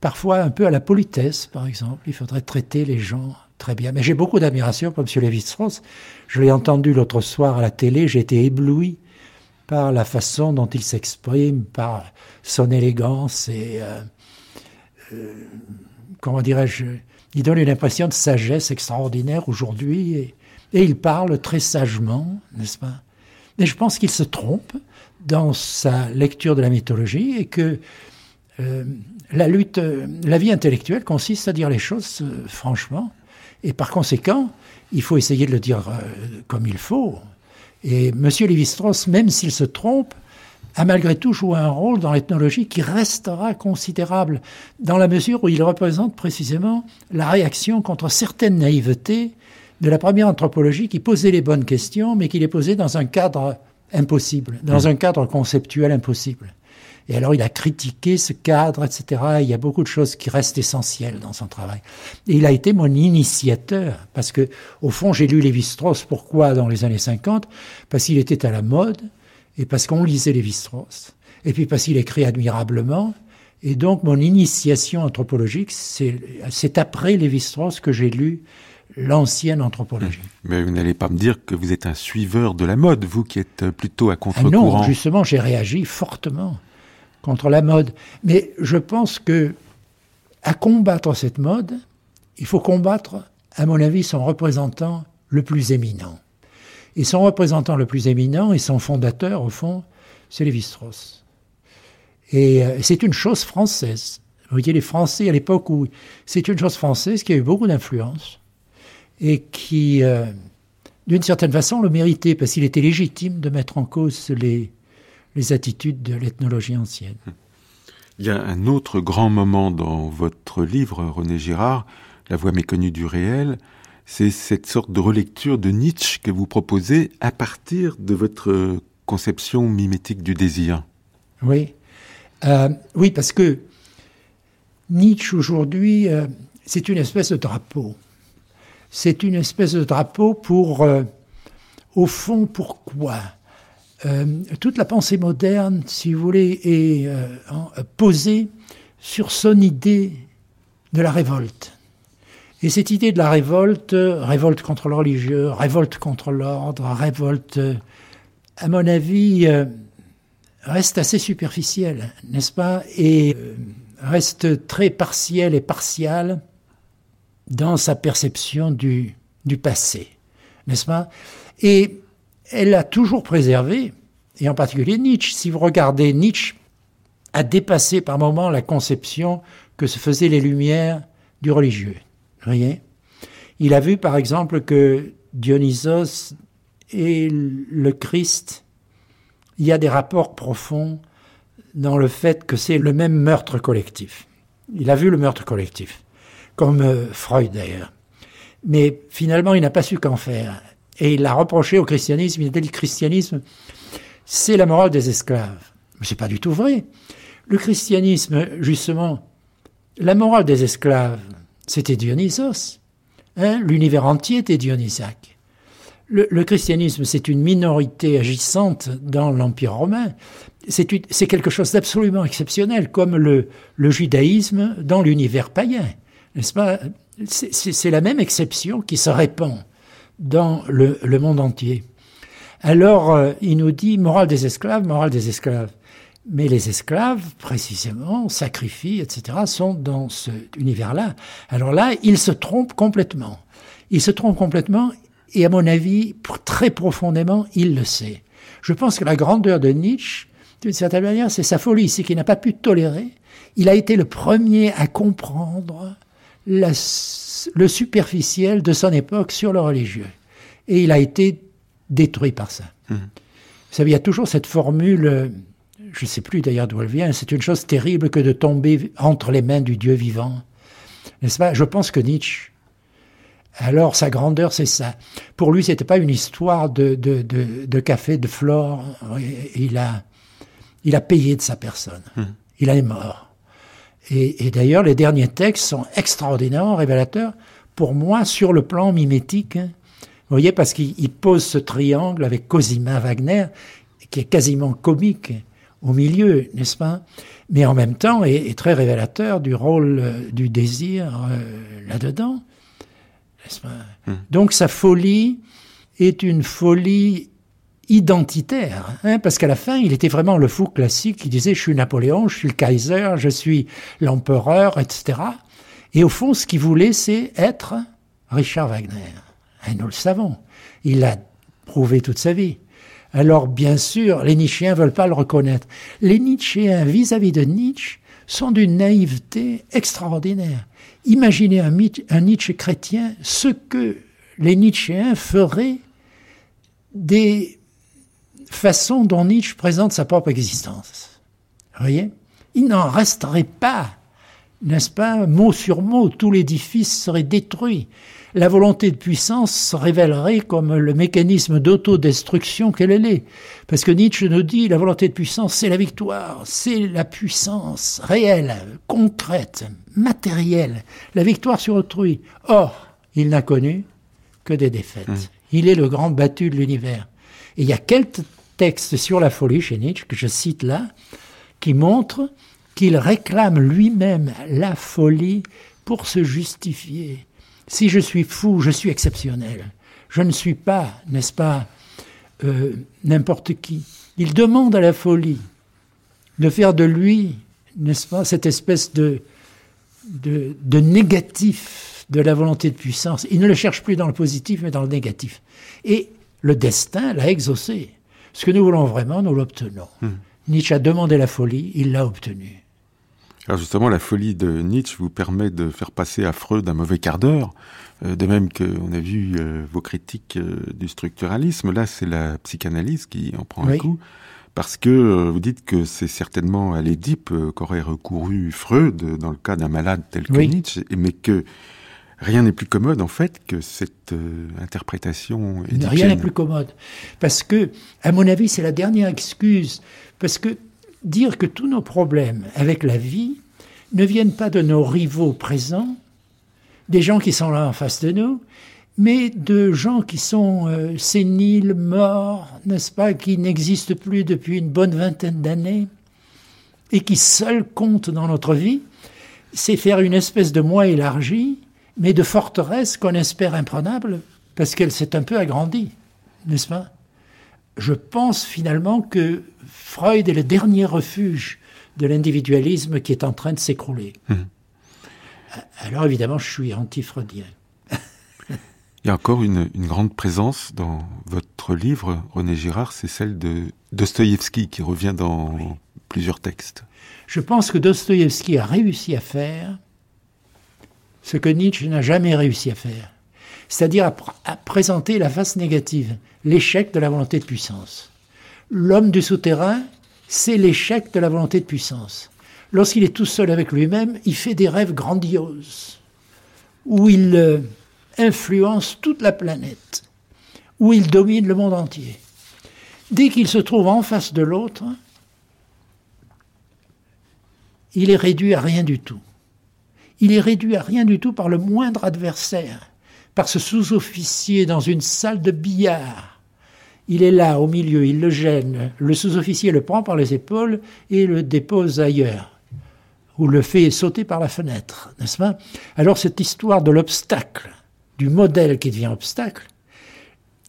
D: parfois un peu à la politesse, par exemple. Il faudrait traiter les gens très bien. Mais j'ai beaucoup d'admiration pour M. Lévi-Strauss. Je l'ai entendu l'autre soir à la télé, j'ai été ébloui par la façon dont il s'exprime, par son élégance et, euh, comment dirais-je, il donne une impression de sagesse extraordinaire aujourd'hui et, il parle très sagement, n'est-ce pas? Mais je pense qu'il se trompe dans sa lecture de la mythologie et que euh, la lutte, la vie intellectuelle consiste à dire les choses franchement et par conséquent, il faut essayer de le dire comme il faut. Et M. Lévi-Strauss, même s'il se trompe, a malgré tout joué un rôle dans l'ethnologie qui restera considérable, dans la mesure où il représente précisément la réaction contre certaines naïvetés de la première anthropologie qui posait les bonnes questions, mais qui les posait dans un cadre impossible, dans mmh. un cadre conceptuel impossible. Et alors il a critiqué ce cadre, etc. il y a beaucoup de choses qui restent essentielles dans son travail. Et il a été mon initiateur, parce que au fond j'ai lu Lévi-Strauss. Pourquoi dans les années 50 Parce qu'il était à la mode, et parce qu'on lisait Lévi-Strauss. Et puis parce qu'il écrit admirablement. Et donc mon initiation anthropologique, c'est après Lévi-Strauss que j'ai lu l'ancienne anthropologie.
C: Mais vous n'allez pas me dire que vous êtes un suiveur de la mode, vous qui êtes plutôt à contre-courant.
D: Ah non, justement, j'ai réagi fortement contre la mode. Mais je pense que à combattre cette mode, il faut combattre, à mon avis, son représentant le plus éminent. Et son représentant le plus éminent et son fondateur, au fond, c'est Lévi-Strauss. Et euh, c'est une chose française. Vous voyez, les Français, à l'époque où c'est une chose française qui a eu beaucoup d'influence et qui, euh, d'une certaine façon, le méritait parce qu'il était légitime de mettre en cause les, les attitudes de l'ethnologie ancienne.
C: Il y a un autre grand moment dans votre livre, René Girard, La voix méconnue du réel, c'est cette sorte de relecture de Nietzsche que vous proposez à partir de votre conception mimétique du désir.
D: Oui, euh, oui, parce que Nietzsche aujourd'hui, euh, c'est une espèce de drapeau. C'est une espèce de drapeau pour, euh, au fond, pourquoi? Toute la pensée moderne, si vous voulez, est posée sur son idée de la révolte. Et cette idée de la révolte, révolte contre le religieux, révolte contre l'ordre, révolte, à mon avis, euh, reste assez superficielle, n'est-ce pas? Et reste très partielle et partiale dans sa perception du, du passé, n'est-ce pas? Et elle a toujours préservé, et en particulier Nietzsche. Si vous regardez, Nietzsche a dépassé par moments la conception que se faisaient les Lumières du religieux. Voyez Il a vu par exemple que Dionysos et le Christ, il y a des rapports profonds dans le fait que c'est le même meurtre collectif. Il a vu le meurtre collectif, comme euh, Freud d'ailleurs. Mais finalement, il n'a pas su qu'en faire. Et il l'a reproché au christianisme. Il a dit le christianisme, c'est la morale des esclaves. Mais c'est pas du tout vrai. Le christianisme, justement, la morale des esclaves, c'était Dionysos. Hein L'univers entier était dionysaque. Le, christianisme, c'est une minorité agissante dans l'Empire romain. C'est quelque chose d'absolument exceptionnel, comme le, le judaïsme dans l'univers païen. N'est-ce pas? C'est la même exception qui se répand dans le, monde entier. Alors, euh, il nous dit morale des esclaves, morale des esclaves. Mais les esclaves, précisément, sacrifient, etc., sont dans cet univers-là. Alors là, il se trompe complètement. Il se trompe complètement, et à mon avis, très profondément, il le sait. Je pense que la grandeur de Nietzsche, d'une certaine manière, c'est sa folie, c'est qu'il n'a pas pu tolérer. Il a été le premier à comprendre la le superficiel de son époque sur le religieux. Et il a été détruit par ça. Mmh. Vous savez, il y a toujours cette formule, je ne sais plus d'ailleurs d'où elle vient, c'est une chose terrible que de tomber entre les mains du Dieu vivant. N'est-ce pas? Je pense que Nietzsche, alors sa grandeur, c'est ça. Pour lui, c'était pas une histoire de, de, de, café, de flore. Il a, il a payé de sa personne. Mmh. Il est mort. Et, d'ailleurs, les derniers textes sont extraordinairement révélateurs pour moi sur le plan mimétique. Hein. Vous voyez, parce qu'il pose ce triangle avec Cosima Wagner, qui est quasiment comique, au milieu, n'est-ce pas? Mais en même temps, est, très révélateur du rôle du désir là-dedans, n'est-ce pas? Hmm. Donc sa folie est une folie identitaire, hein, parce qu'à la fin, il était vraiment le fou classique qui disait je suis Napoléon, je suis le Kaiser, je suis l'empereur, etc. Et au fond, ce qu'il voulait, c'est être Richard Wagner. Et nous le savons. Il l'a prouvé toute sa vie. Alors, bien sûr, les Nietzschéens veulent pas le reconnaître. Les Nietzschéens, vis-à-vis de Nietzsche, sont d'une naïveté extraordinaire. Imaginez un, Nietzsche chrétien, ce que les Nietzschéens feraient des façon dont Nietzsche présente sa propre existence. Vous voyez? Il n'en resterait pas, n'est-ce pas, mot sur mot, tout l'édifice serait détruit. La volonté de puissance se révélerait comme le mécanisme d'autodestruction qu'elle est. Parce que Nietzsche nous dit, la volonté de puissance, c'est la victoire, c'est la puissance réelle, concrète, matérielle, la victoire sur autrui. Or, il n'a connu que des défaites. Mmh. Il est le grand battu de l'univers. Et il y a quelques texte sur la folie chez Nietzsche, que je cite là, qui montre qu'il réclame lui-même la folie pour se justifier. Si je suis fou, je suis exceptionnel. Je ne suis pas, n'est-ce pas, euh, n'importe qui. Il demande à la folie de faire de lui, n'est-ce pas, cette espèce de, de, de négatif de la volonté de puissance. Il ne le cherche plus dans le positif, mais dans le négatif. Et le destin l'a exaucé. Ce que nous voulons vraiment, nous l'obtenons. Hmm. Nietzsche a demandé la folie, il l'a obtenue.
C: Alors justement, la folie de Nietzsche vous permet de faire passer à Freud un mauvais quart d'heure, euh, de même qu'on a vu euh, vos critiques euh, du structuralisme. Là, c'est la psychanalyse qui en prend un coup, parce que vous dites que c'est certainement à l'Édipe qu'aurait recouru Freud dans le cas d'un malade tel que Nietzsche, mais que rien n'est plus commode en fait que cette euh, interprétation
D: Rien n'est plus commode. Parce que, à mon avis, c'est la dernière excuse. Parce que dire que tous nos problèmes avec la vie ne viennent pas de nos rivaux présents, des gens qui sont là en face de nous, mais de gens qui sont euh, séniles, morts, n'est-ce pas, qui n'existent plus depuis une bonne vingtaine d'années, et qui seuls comptent dans notre vie, c'est faire une espèce de moi élargi mais de forteresse qu'on espère imprenable, parce qu'elle s'est un peu agrandie, n'est-ce pas? Je pense finalement que Freud est le dernier refuge de l'individualisme qui est en train de s'écrouler. Hum. Alors évidemment, je suis anti-freudien.
C: Il y a encore une, grande présence dans votre livre, René Girard, c'est celle de Dostoïevski qui revient dans plusieurs textes.
D: Je pense que Dostoïevski a réussi à faire ce que Nietzsche n'a jamais réussi à faire, c'est-à-dire à, présenter la face négative, l'échec de la volonté de puissance. L'homme du souterrain, c'est l'échec de la volonté de puissance. Lorsqu'il est tout seul avec lui-même, il fait des rêves grandioses, où il euh, influence toute la planète, où il domine le monde entier. Dès qu'il se trouve en face de l'autre, il est réduit à rien du tout il est réduit à rien du tout par le moindre adversaire, par ce sous-officier dans une salle de billard. Il est là, au milieu, il le gêne. Le sous-officier le prend par les épaules et le dépose ailleurs, ou le fait sauter par la fenêtre, n'est-ce pas? Alors cette histoire de l'obstacle, du modèle qui devient obstacle,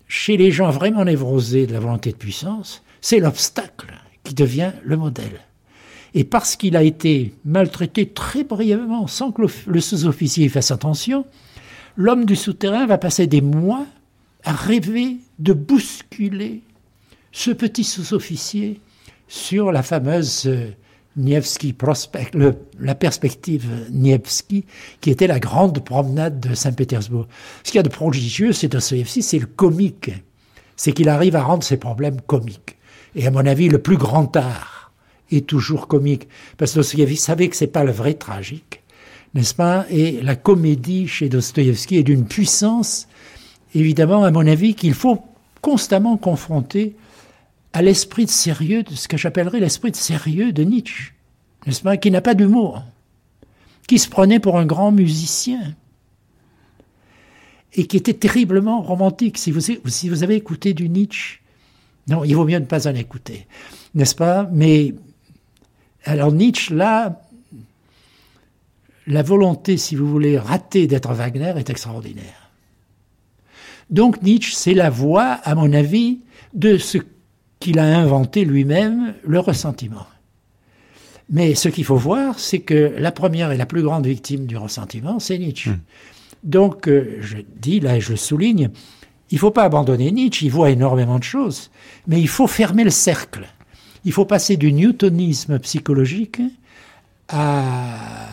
D: chez les gens vraiment névrosés de la volonté de puissance, c'est l'obstacle qui devient le modèle. Et parce qu'il a été maltraité très brièvement, sans que le, sous-officier fasse attention, l'homme du souterrain va passer des mois à rêver de bousculer ce petit sous-officier sur la fameuse euh, Nievski Prospect, la perspective Nievski, qui était la grande promenade de Saint-Pétersbourg. Ce qu'il y a de prodigieux, c'est Dostoevsky, c'est le comique. C'est qu'il arrive à rendre ses problèmes comiques. Et à mon avis, le plus grand art est toujours comique. Parce que Dostoevsky savait que c'est pas le vrai tragique, n'est-ce pas Et la comédie chez Dostoevsky est d'une puissance, évidemment, à mon avis, qu'il faut constamment confronter à l'esprit de sérieux, de ce que j'appellerais l'esprit de sérieux de Nietzsche, n'est-ce pas Qui n'a pas d'humour, qui se prenait pour un grand musicien et qui était terriblement romantique. Si vous, si vous avez écouté du Nietzsche, Non, il vaut mieux ne pas en écouter, n'est-ce pas Mais alors Nietzsche, là, la volonté, si vous voulez, ratée d'être Wagner est extraordinaire. Donc Nietzsche, c'est la voix, à mon avis, de ce qu'il a inventé lui-même, le ressentiment. Mais ce qu'il faut voir, c'est que la première et la plus grande victime du ressentiment, c'est Nietzsche. Hmm. Donc, euh, je dis, là, je le souligne, il ne faut pas abandonner Nietzsche, il voit énormément de choses, mais il faut fermer le cercle. Il faut passer du newtonisme psychologique à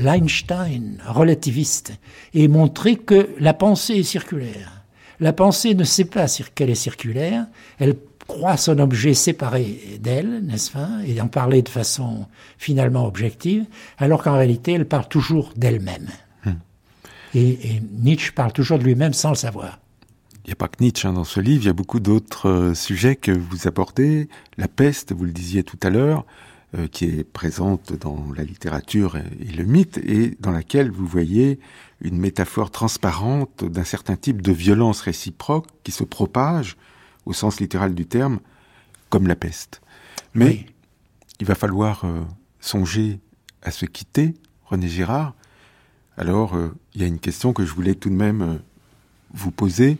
D: l'Einstein relativiste et montrer que la pensée est circulaire. La pensée ne sait pas qu'elle est circulaire, elle croit son objet séparé d'elle, n'est-ce pas, et en parler de façon finalement objective, alors qu'en réalité, elle parle toujours d'elle-même. Hmm. Et, Nietzsche parle toujours de lui-même sans le savoir.
C: Il n'y a pas que Nietzsche hein, dans ce livre, il y a beaucoup d'autres euh, sujets que vous abordez. La peste, vous le disiez tout à l'heure, qui est présente dans la littérature et, le mythe, et dans laquelle vous voyez une métaphore transparente d'un certain type de violence réciproque qui se propage au sens littéral du terme, comme la peste. Mais il va falloir euh, songer à se quitter, René Girard. Alors, euh, il y a une question que je voulais tout de même euh, vous poser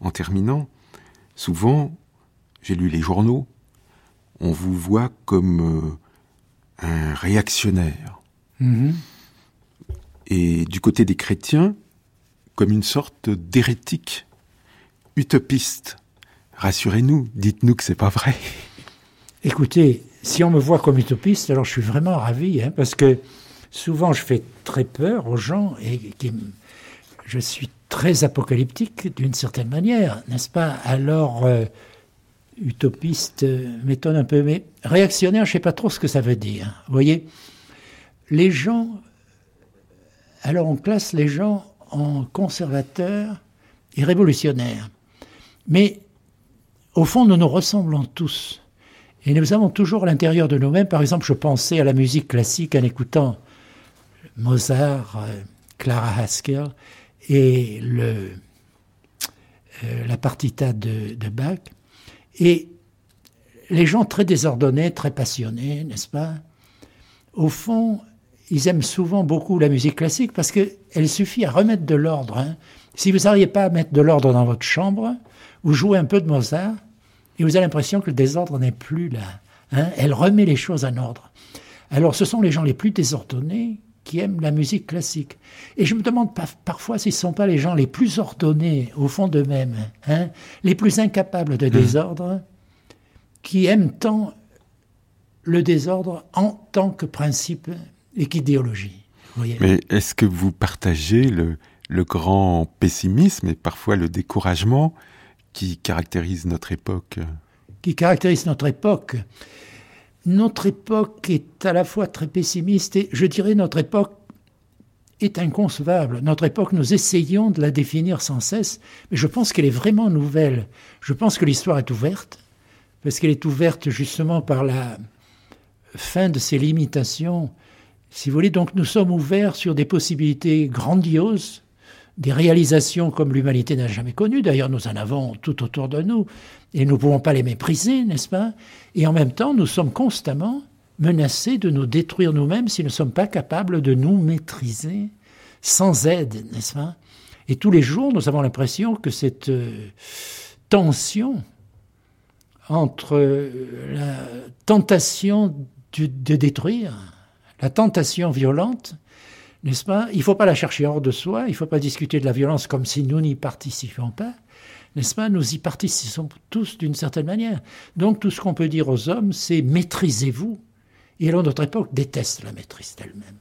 C: en terminant. Souvent, j'ai lu les journaux, on vous voit comme un réactionnaire. Mm-hmm. Et du côté des chrétiens, comme une sorte d'hérétique, utopiste, Rassurez-nous, dites-nous que c'est pas vrai.
D: Écoutez, si on me voit comme utopiste, alors je suis vraiment ravi, hein, parce que souvent je fais très peur aux gens et je suis très apocalyptique d'une certaine manière, n'est-ce pas? Alors, euh, utopiste euh, m'étonne un peu, mais réactionnaire, je ne sais pas trop ce que ça veut dire. Vous voyez, les gens, alors on classe les gens en conservateurs et révolutionnaires. Mais au fond, nous nous ressemblons tous. Et nous avons toujours à l'intérieur de nous-mêmes, par exemple, je pensais à la musique classique en écoutant Mozart, euh, Clara Haskell et le, euh, la partita de, de, Bach. Et les gens très désordonnés, très passionnés, n'est-ce pas Au fond, ils aiment souvent beaucoup la musique classique parce qu'elle suffit à remettre de l'ordre. Hein. Si vous n'arrivez pas à mettre de l'ordre dans votre chambre, vous jouez un peu de Mozart et vous avez l'impression que le désordre n'est plus là. Hein. Elle remet les choses en ordre. Alors ce sont les gens les plus désordonnés qui aiment la musique classique. Et je me demande parfois s'ils ne sont pas les gens les plus ordonnés au fond d'eux-mêmes, hein, les plus incapables de mmh. désordre, qui aiment tant le désordre en tant que principe et qu'idéologie.
C: Mais est-ce que vous partagez le, le grand pessimisme et parfois le découragement qui caractérise notre époque?
D: Qui caractérise notre époque? Notre époque est à la fois très pessimiste et je dirais notre époque est inconcevable. Notre époque, nous essayons de la définir sans cesse, mais je pense qu'elle est vraiment nouvelle. Je pense que l'histoire est ouverte, parce qu'elle est ouverte justement par la fin de ses limitations. Si vous voulez, donc nous sommes ouverts sur des possibilités grandioses, des réalisations comme l'humanité n'a jamais connues. D'ailleurs, nous en avons tout autour de nous. Et nous ne pouvons pas les mépriser, n'est-ce pas? Et en même temps, nous sommes constamment menacés de nous détruire nous-mêmes si nous ne sommes pas capables de nous maîtriser sans aide, n'est-ce pas? Et tous les jours, nous avons l'impression que cette euh, tension entre euh, la tentation de détruire, la tentation violente, n'est-ce pas? Il ne faut pas la chercher hors de soi, il ne faut pas discuter de la violence comme si nous n'y participions pas, n'est-ce pas? Nous y participons tous d'une certaine manière. Donc tout ce qu'on peut dire aux hommes, c'est maîtrisez-vous. Et alors notre époque déteste la maîtrise d'elle-même.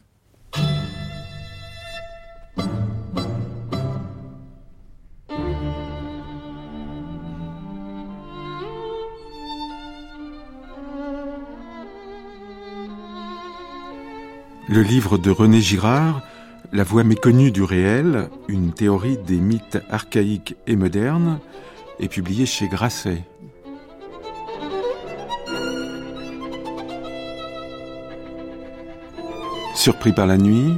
C: Le livre de René Girard, La voix méconnue du réel, une théorie des mythes archaïques et modernes, est publié chez Grasset. Surpris par la nuit,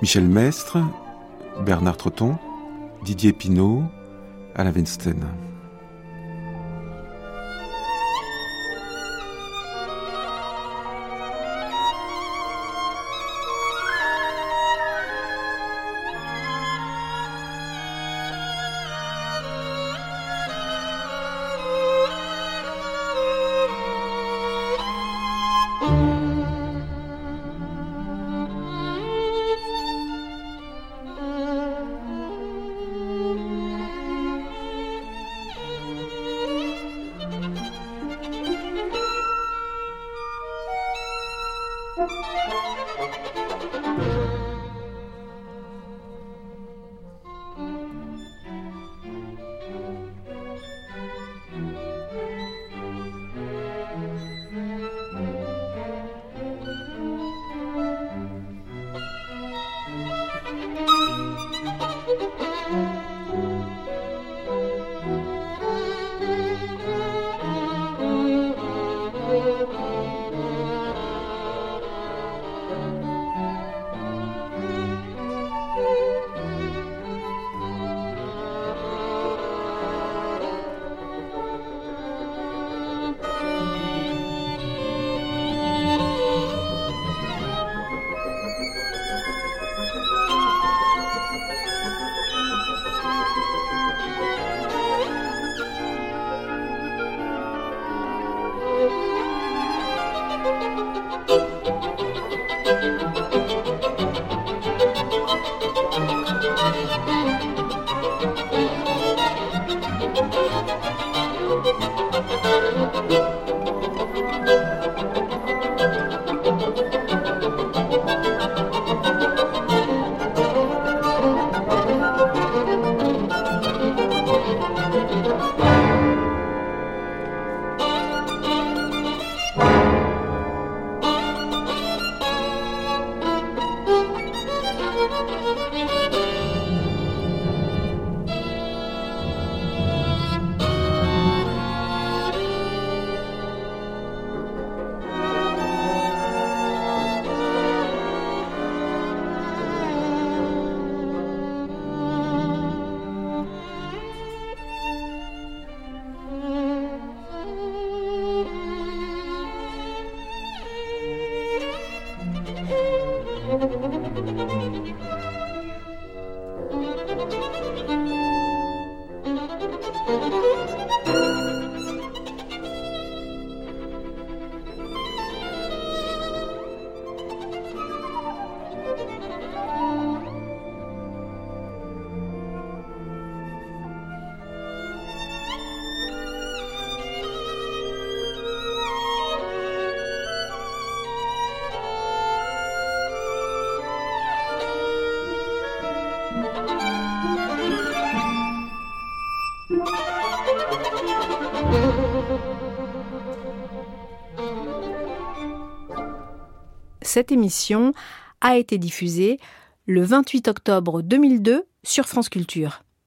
C: Michel Mestre, Bernard Trotton, Didier Pinault, Alain Weinstein.
B: Cette émission a été diffusée le 28 octobre 2002 sur France Culture.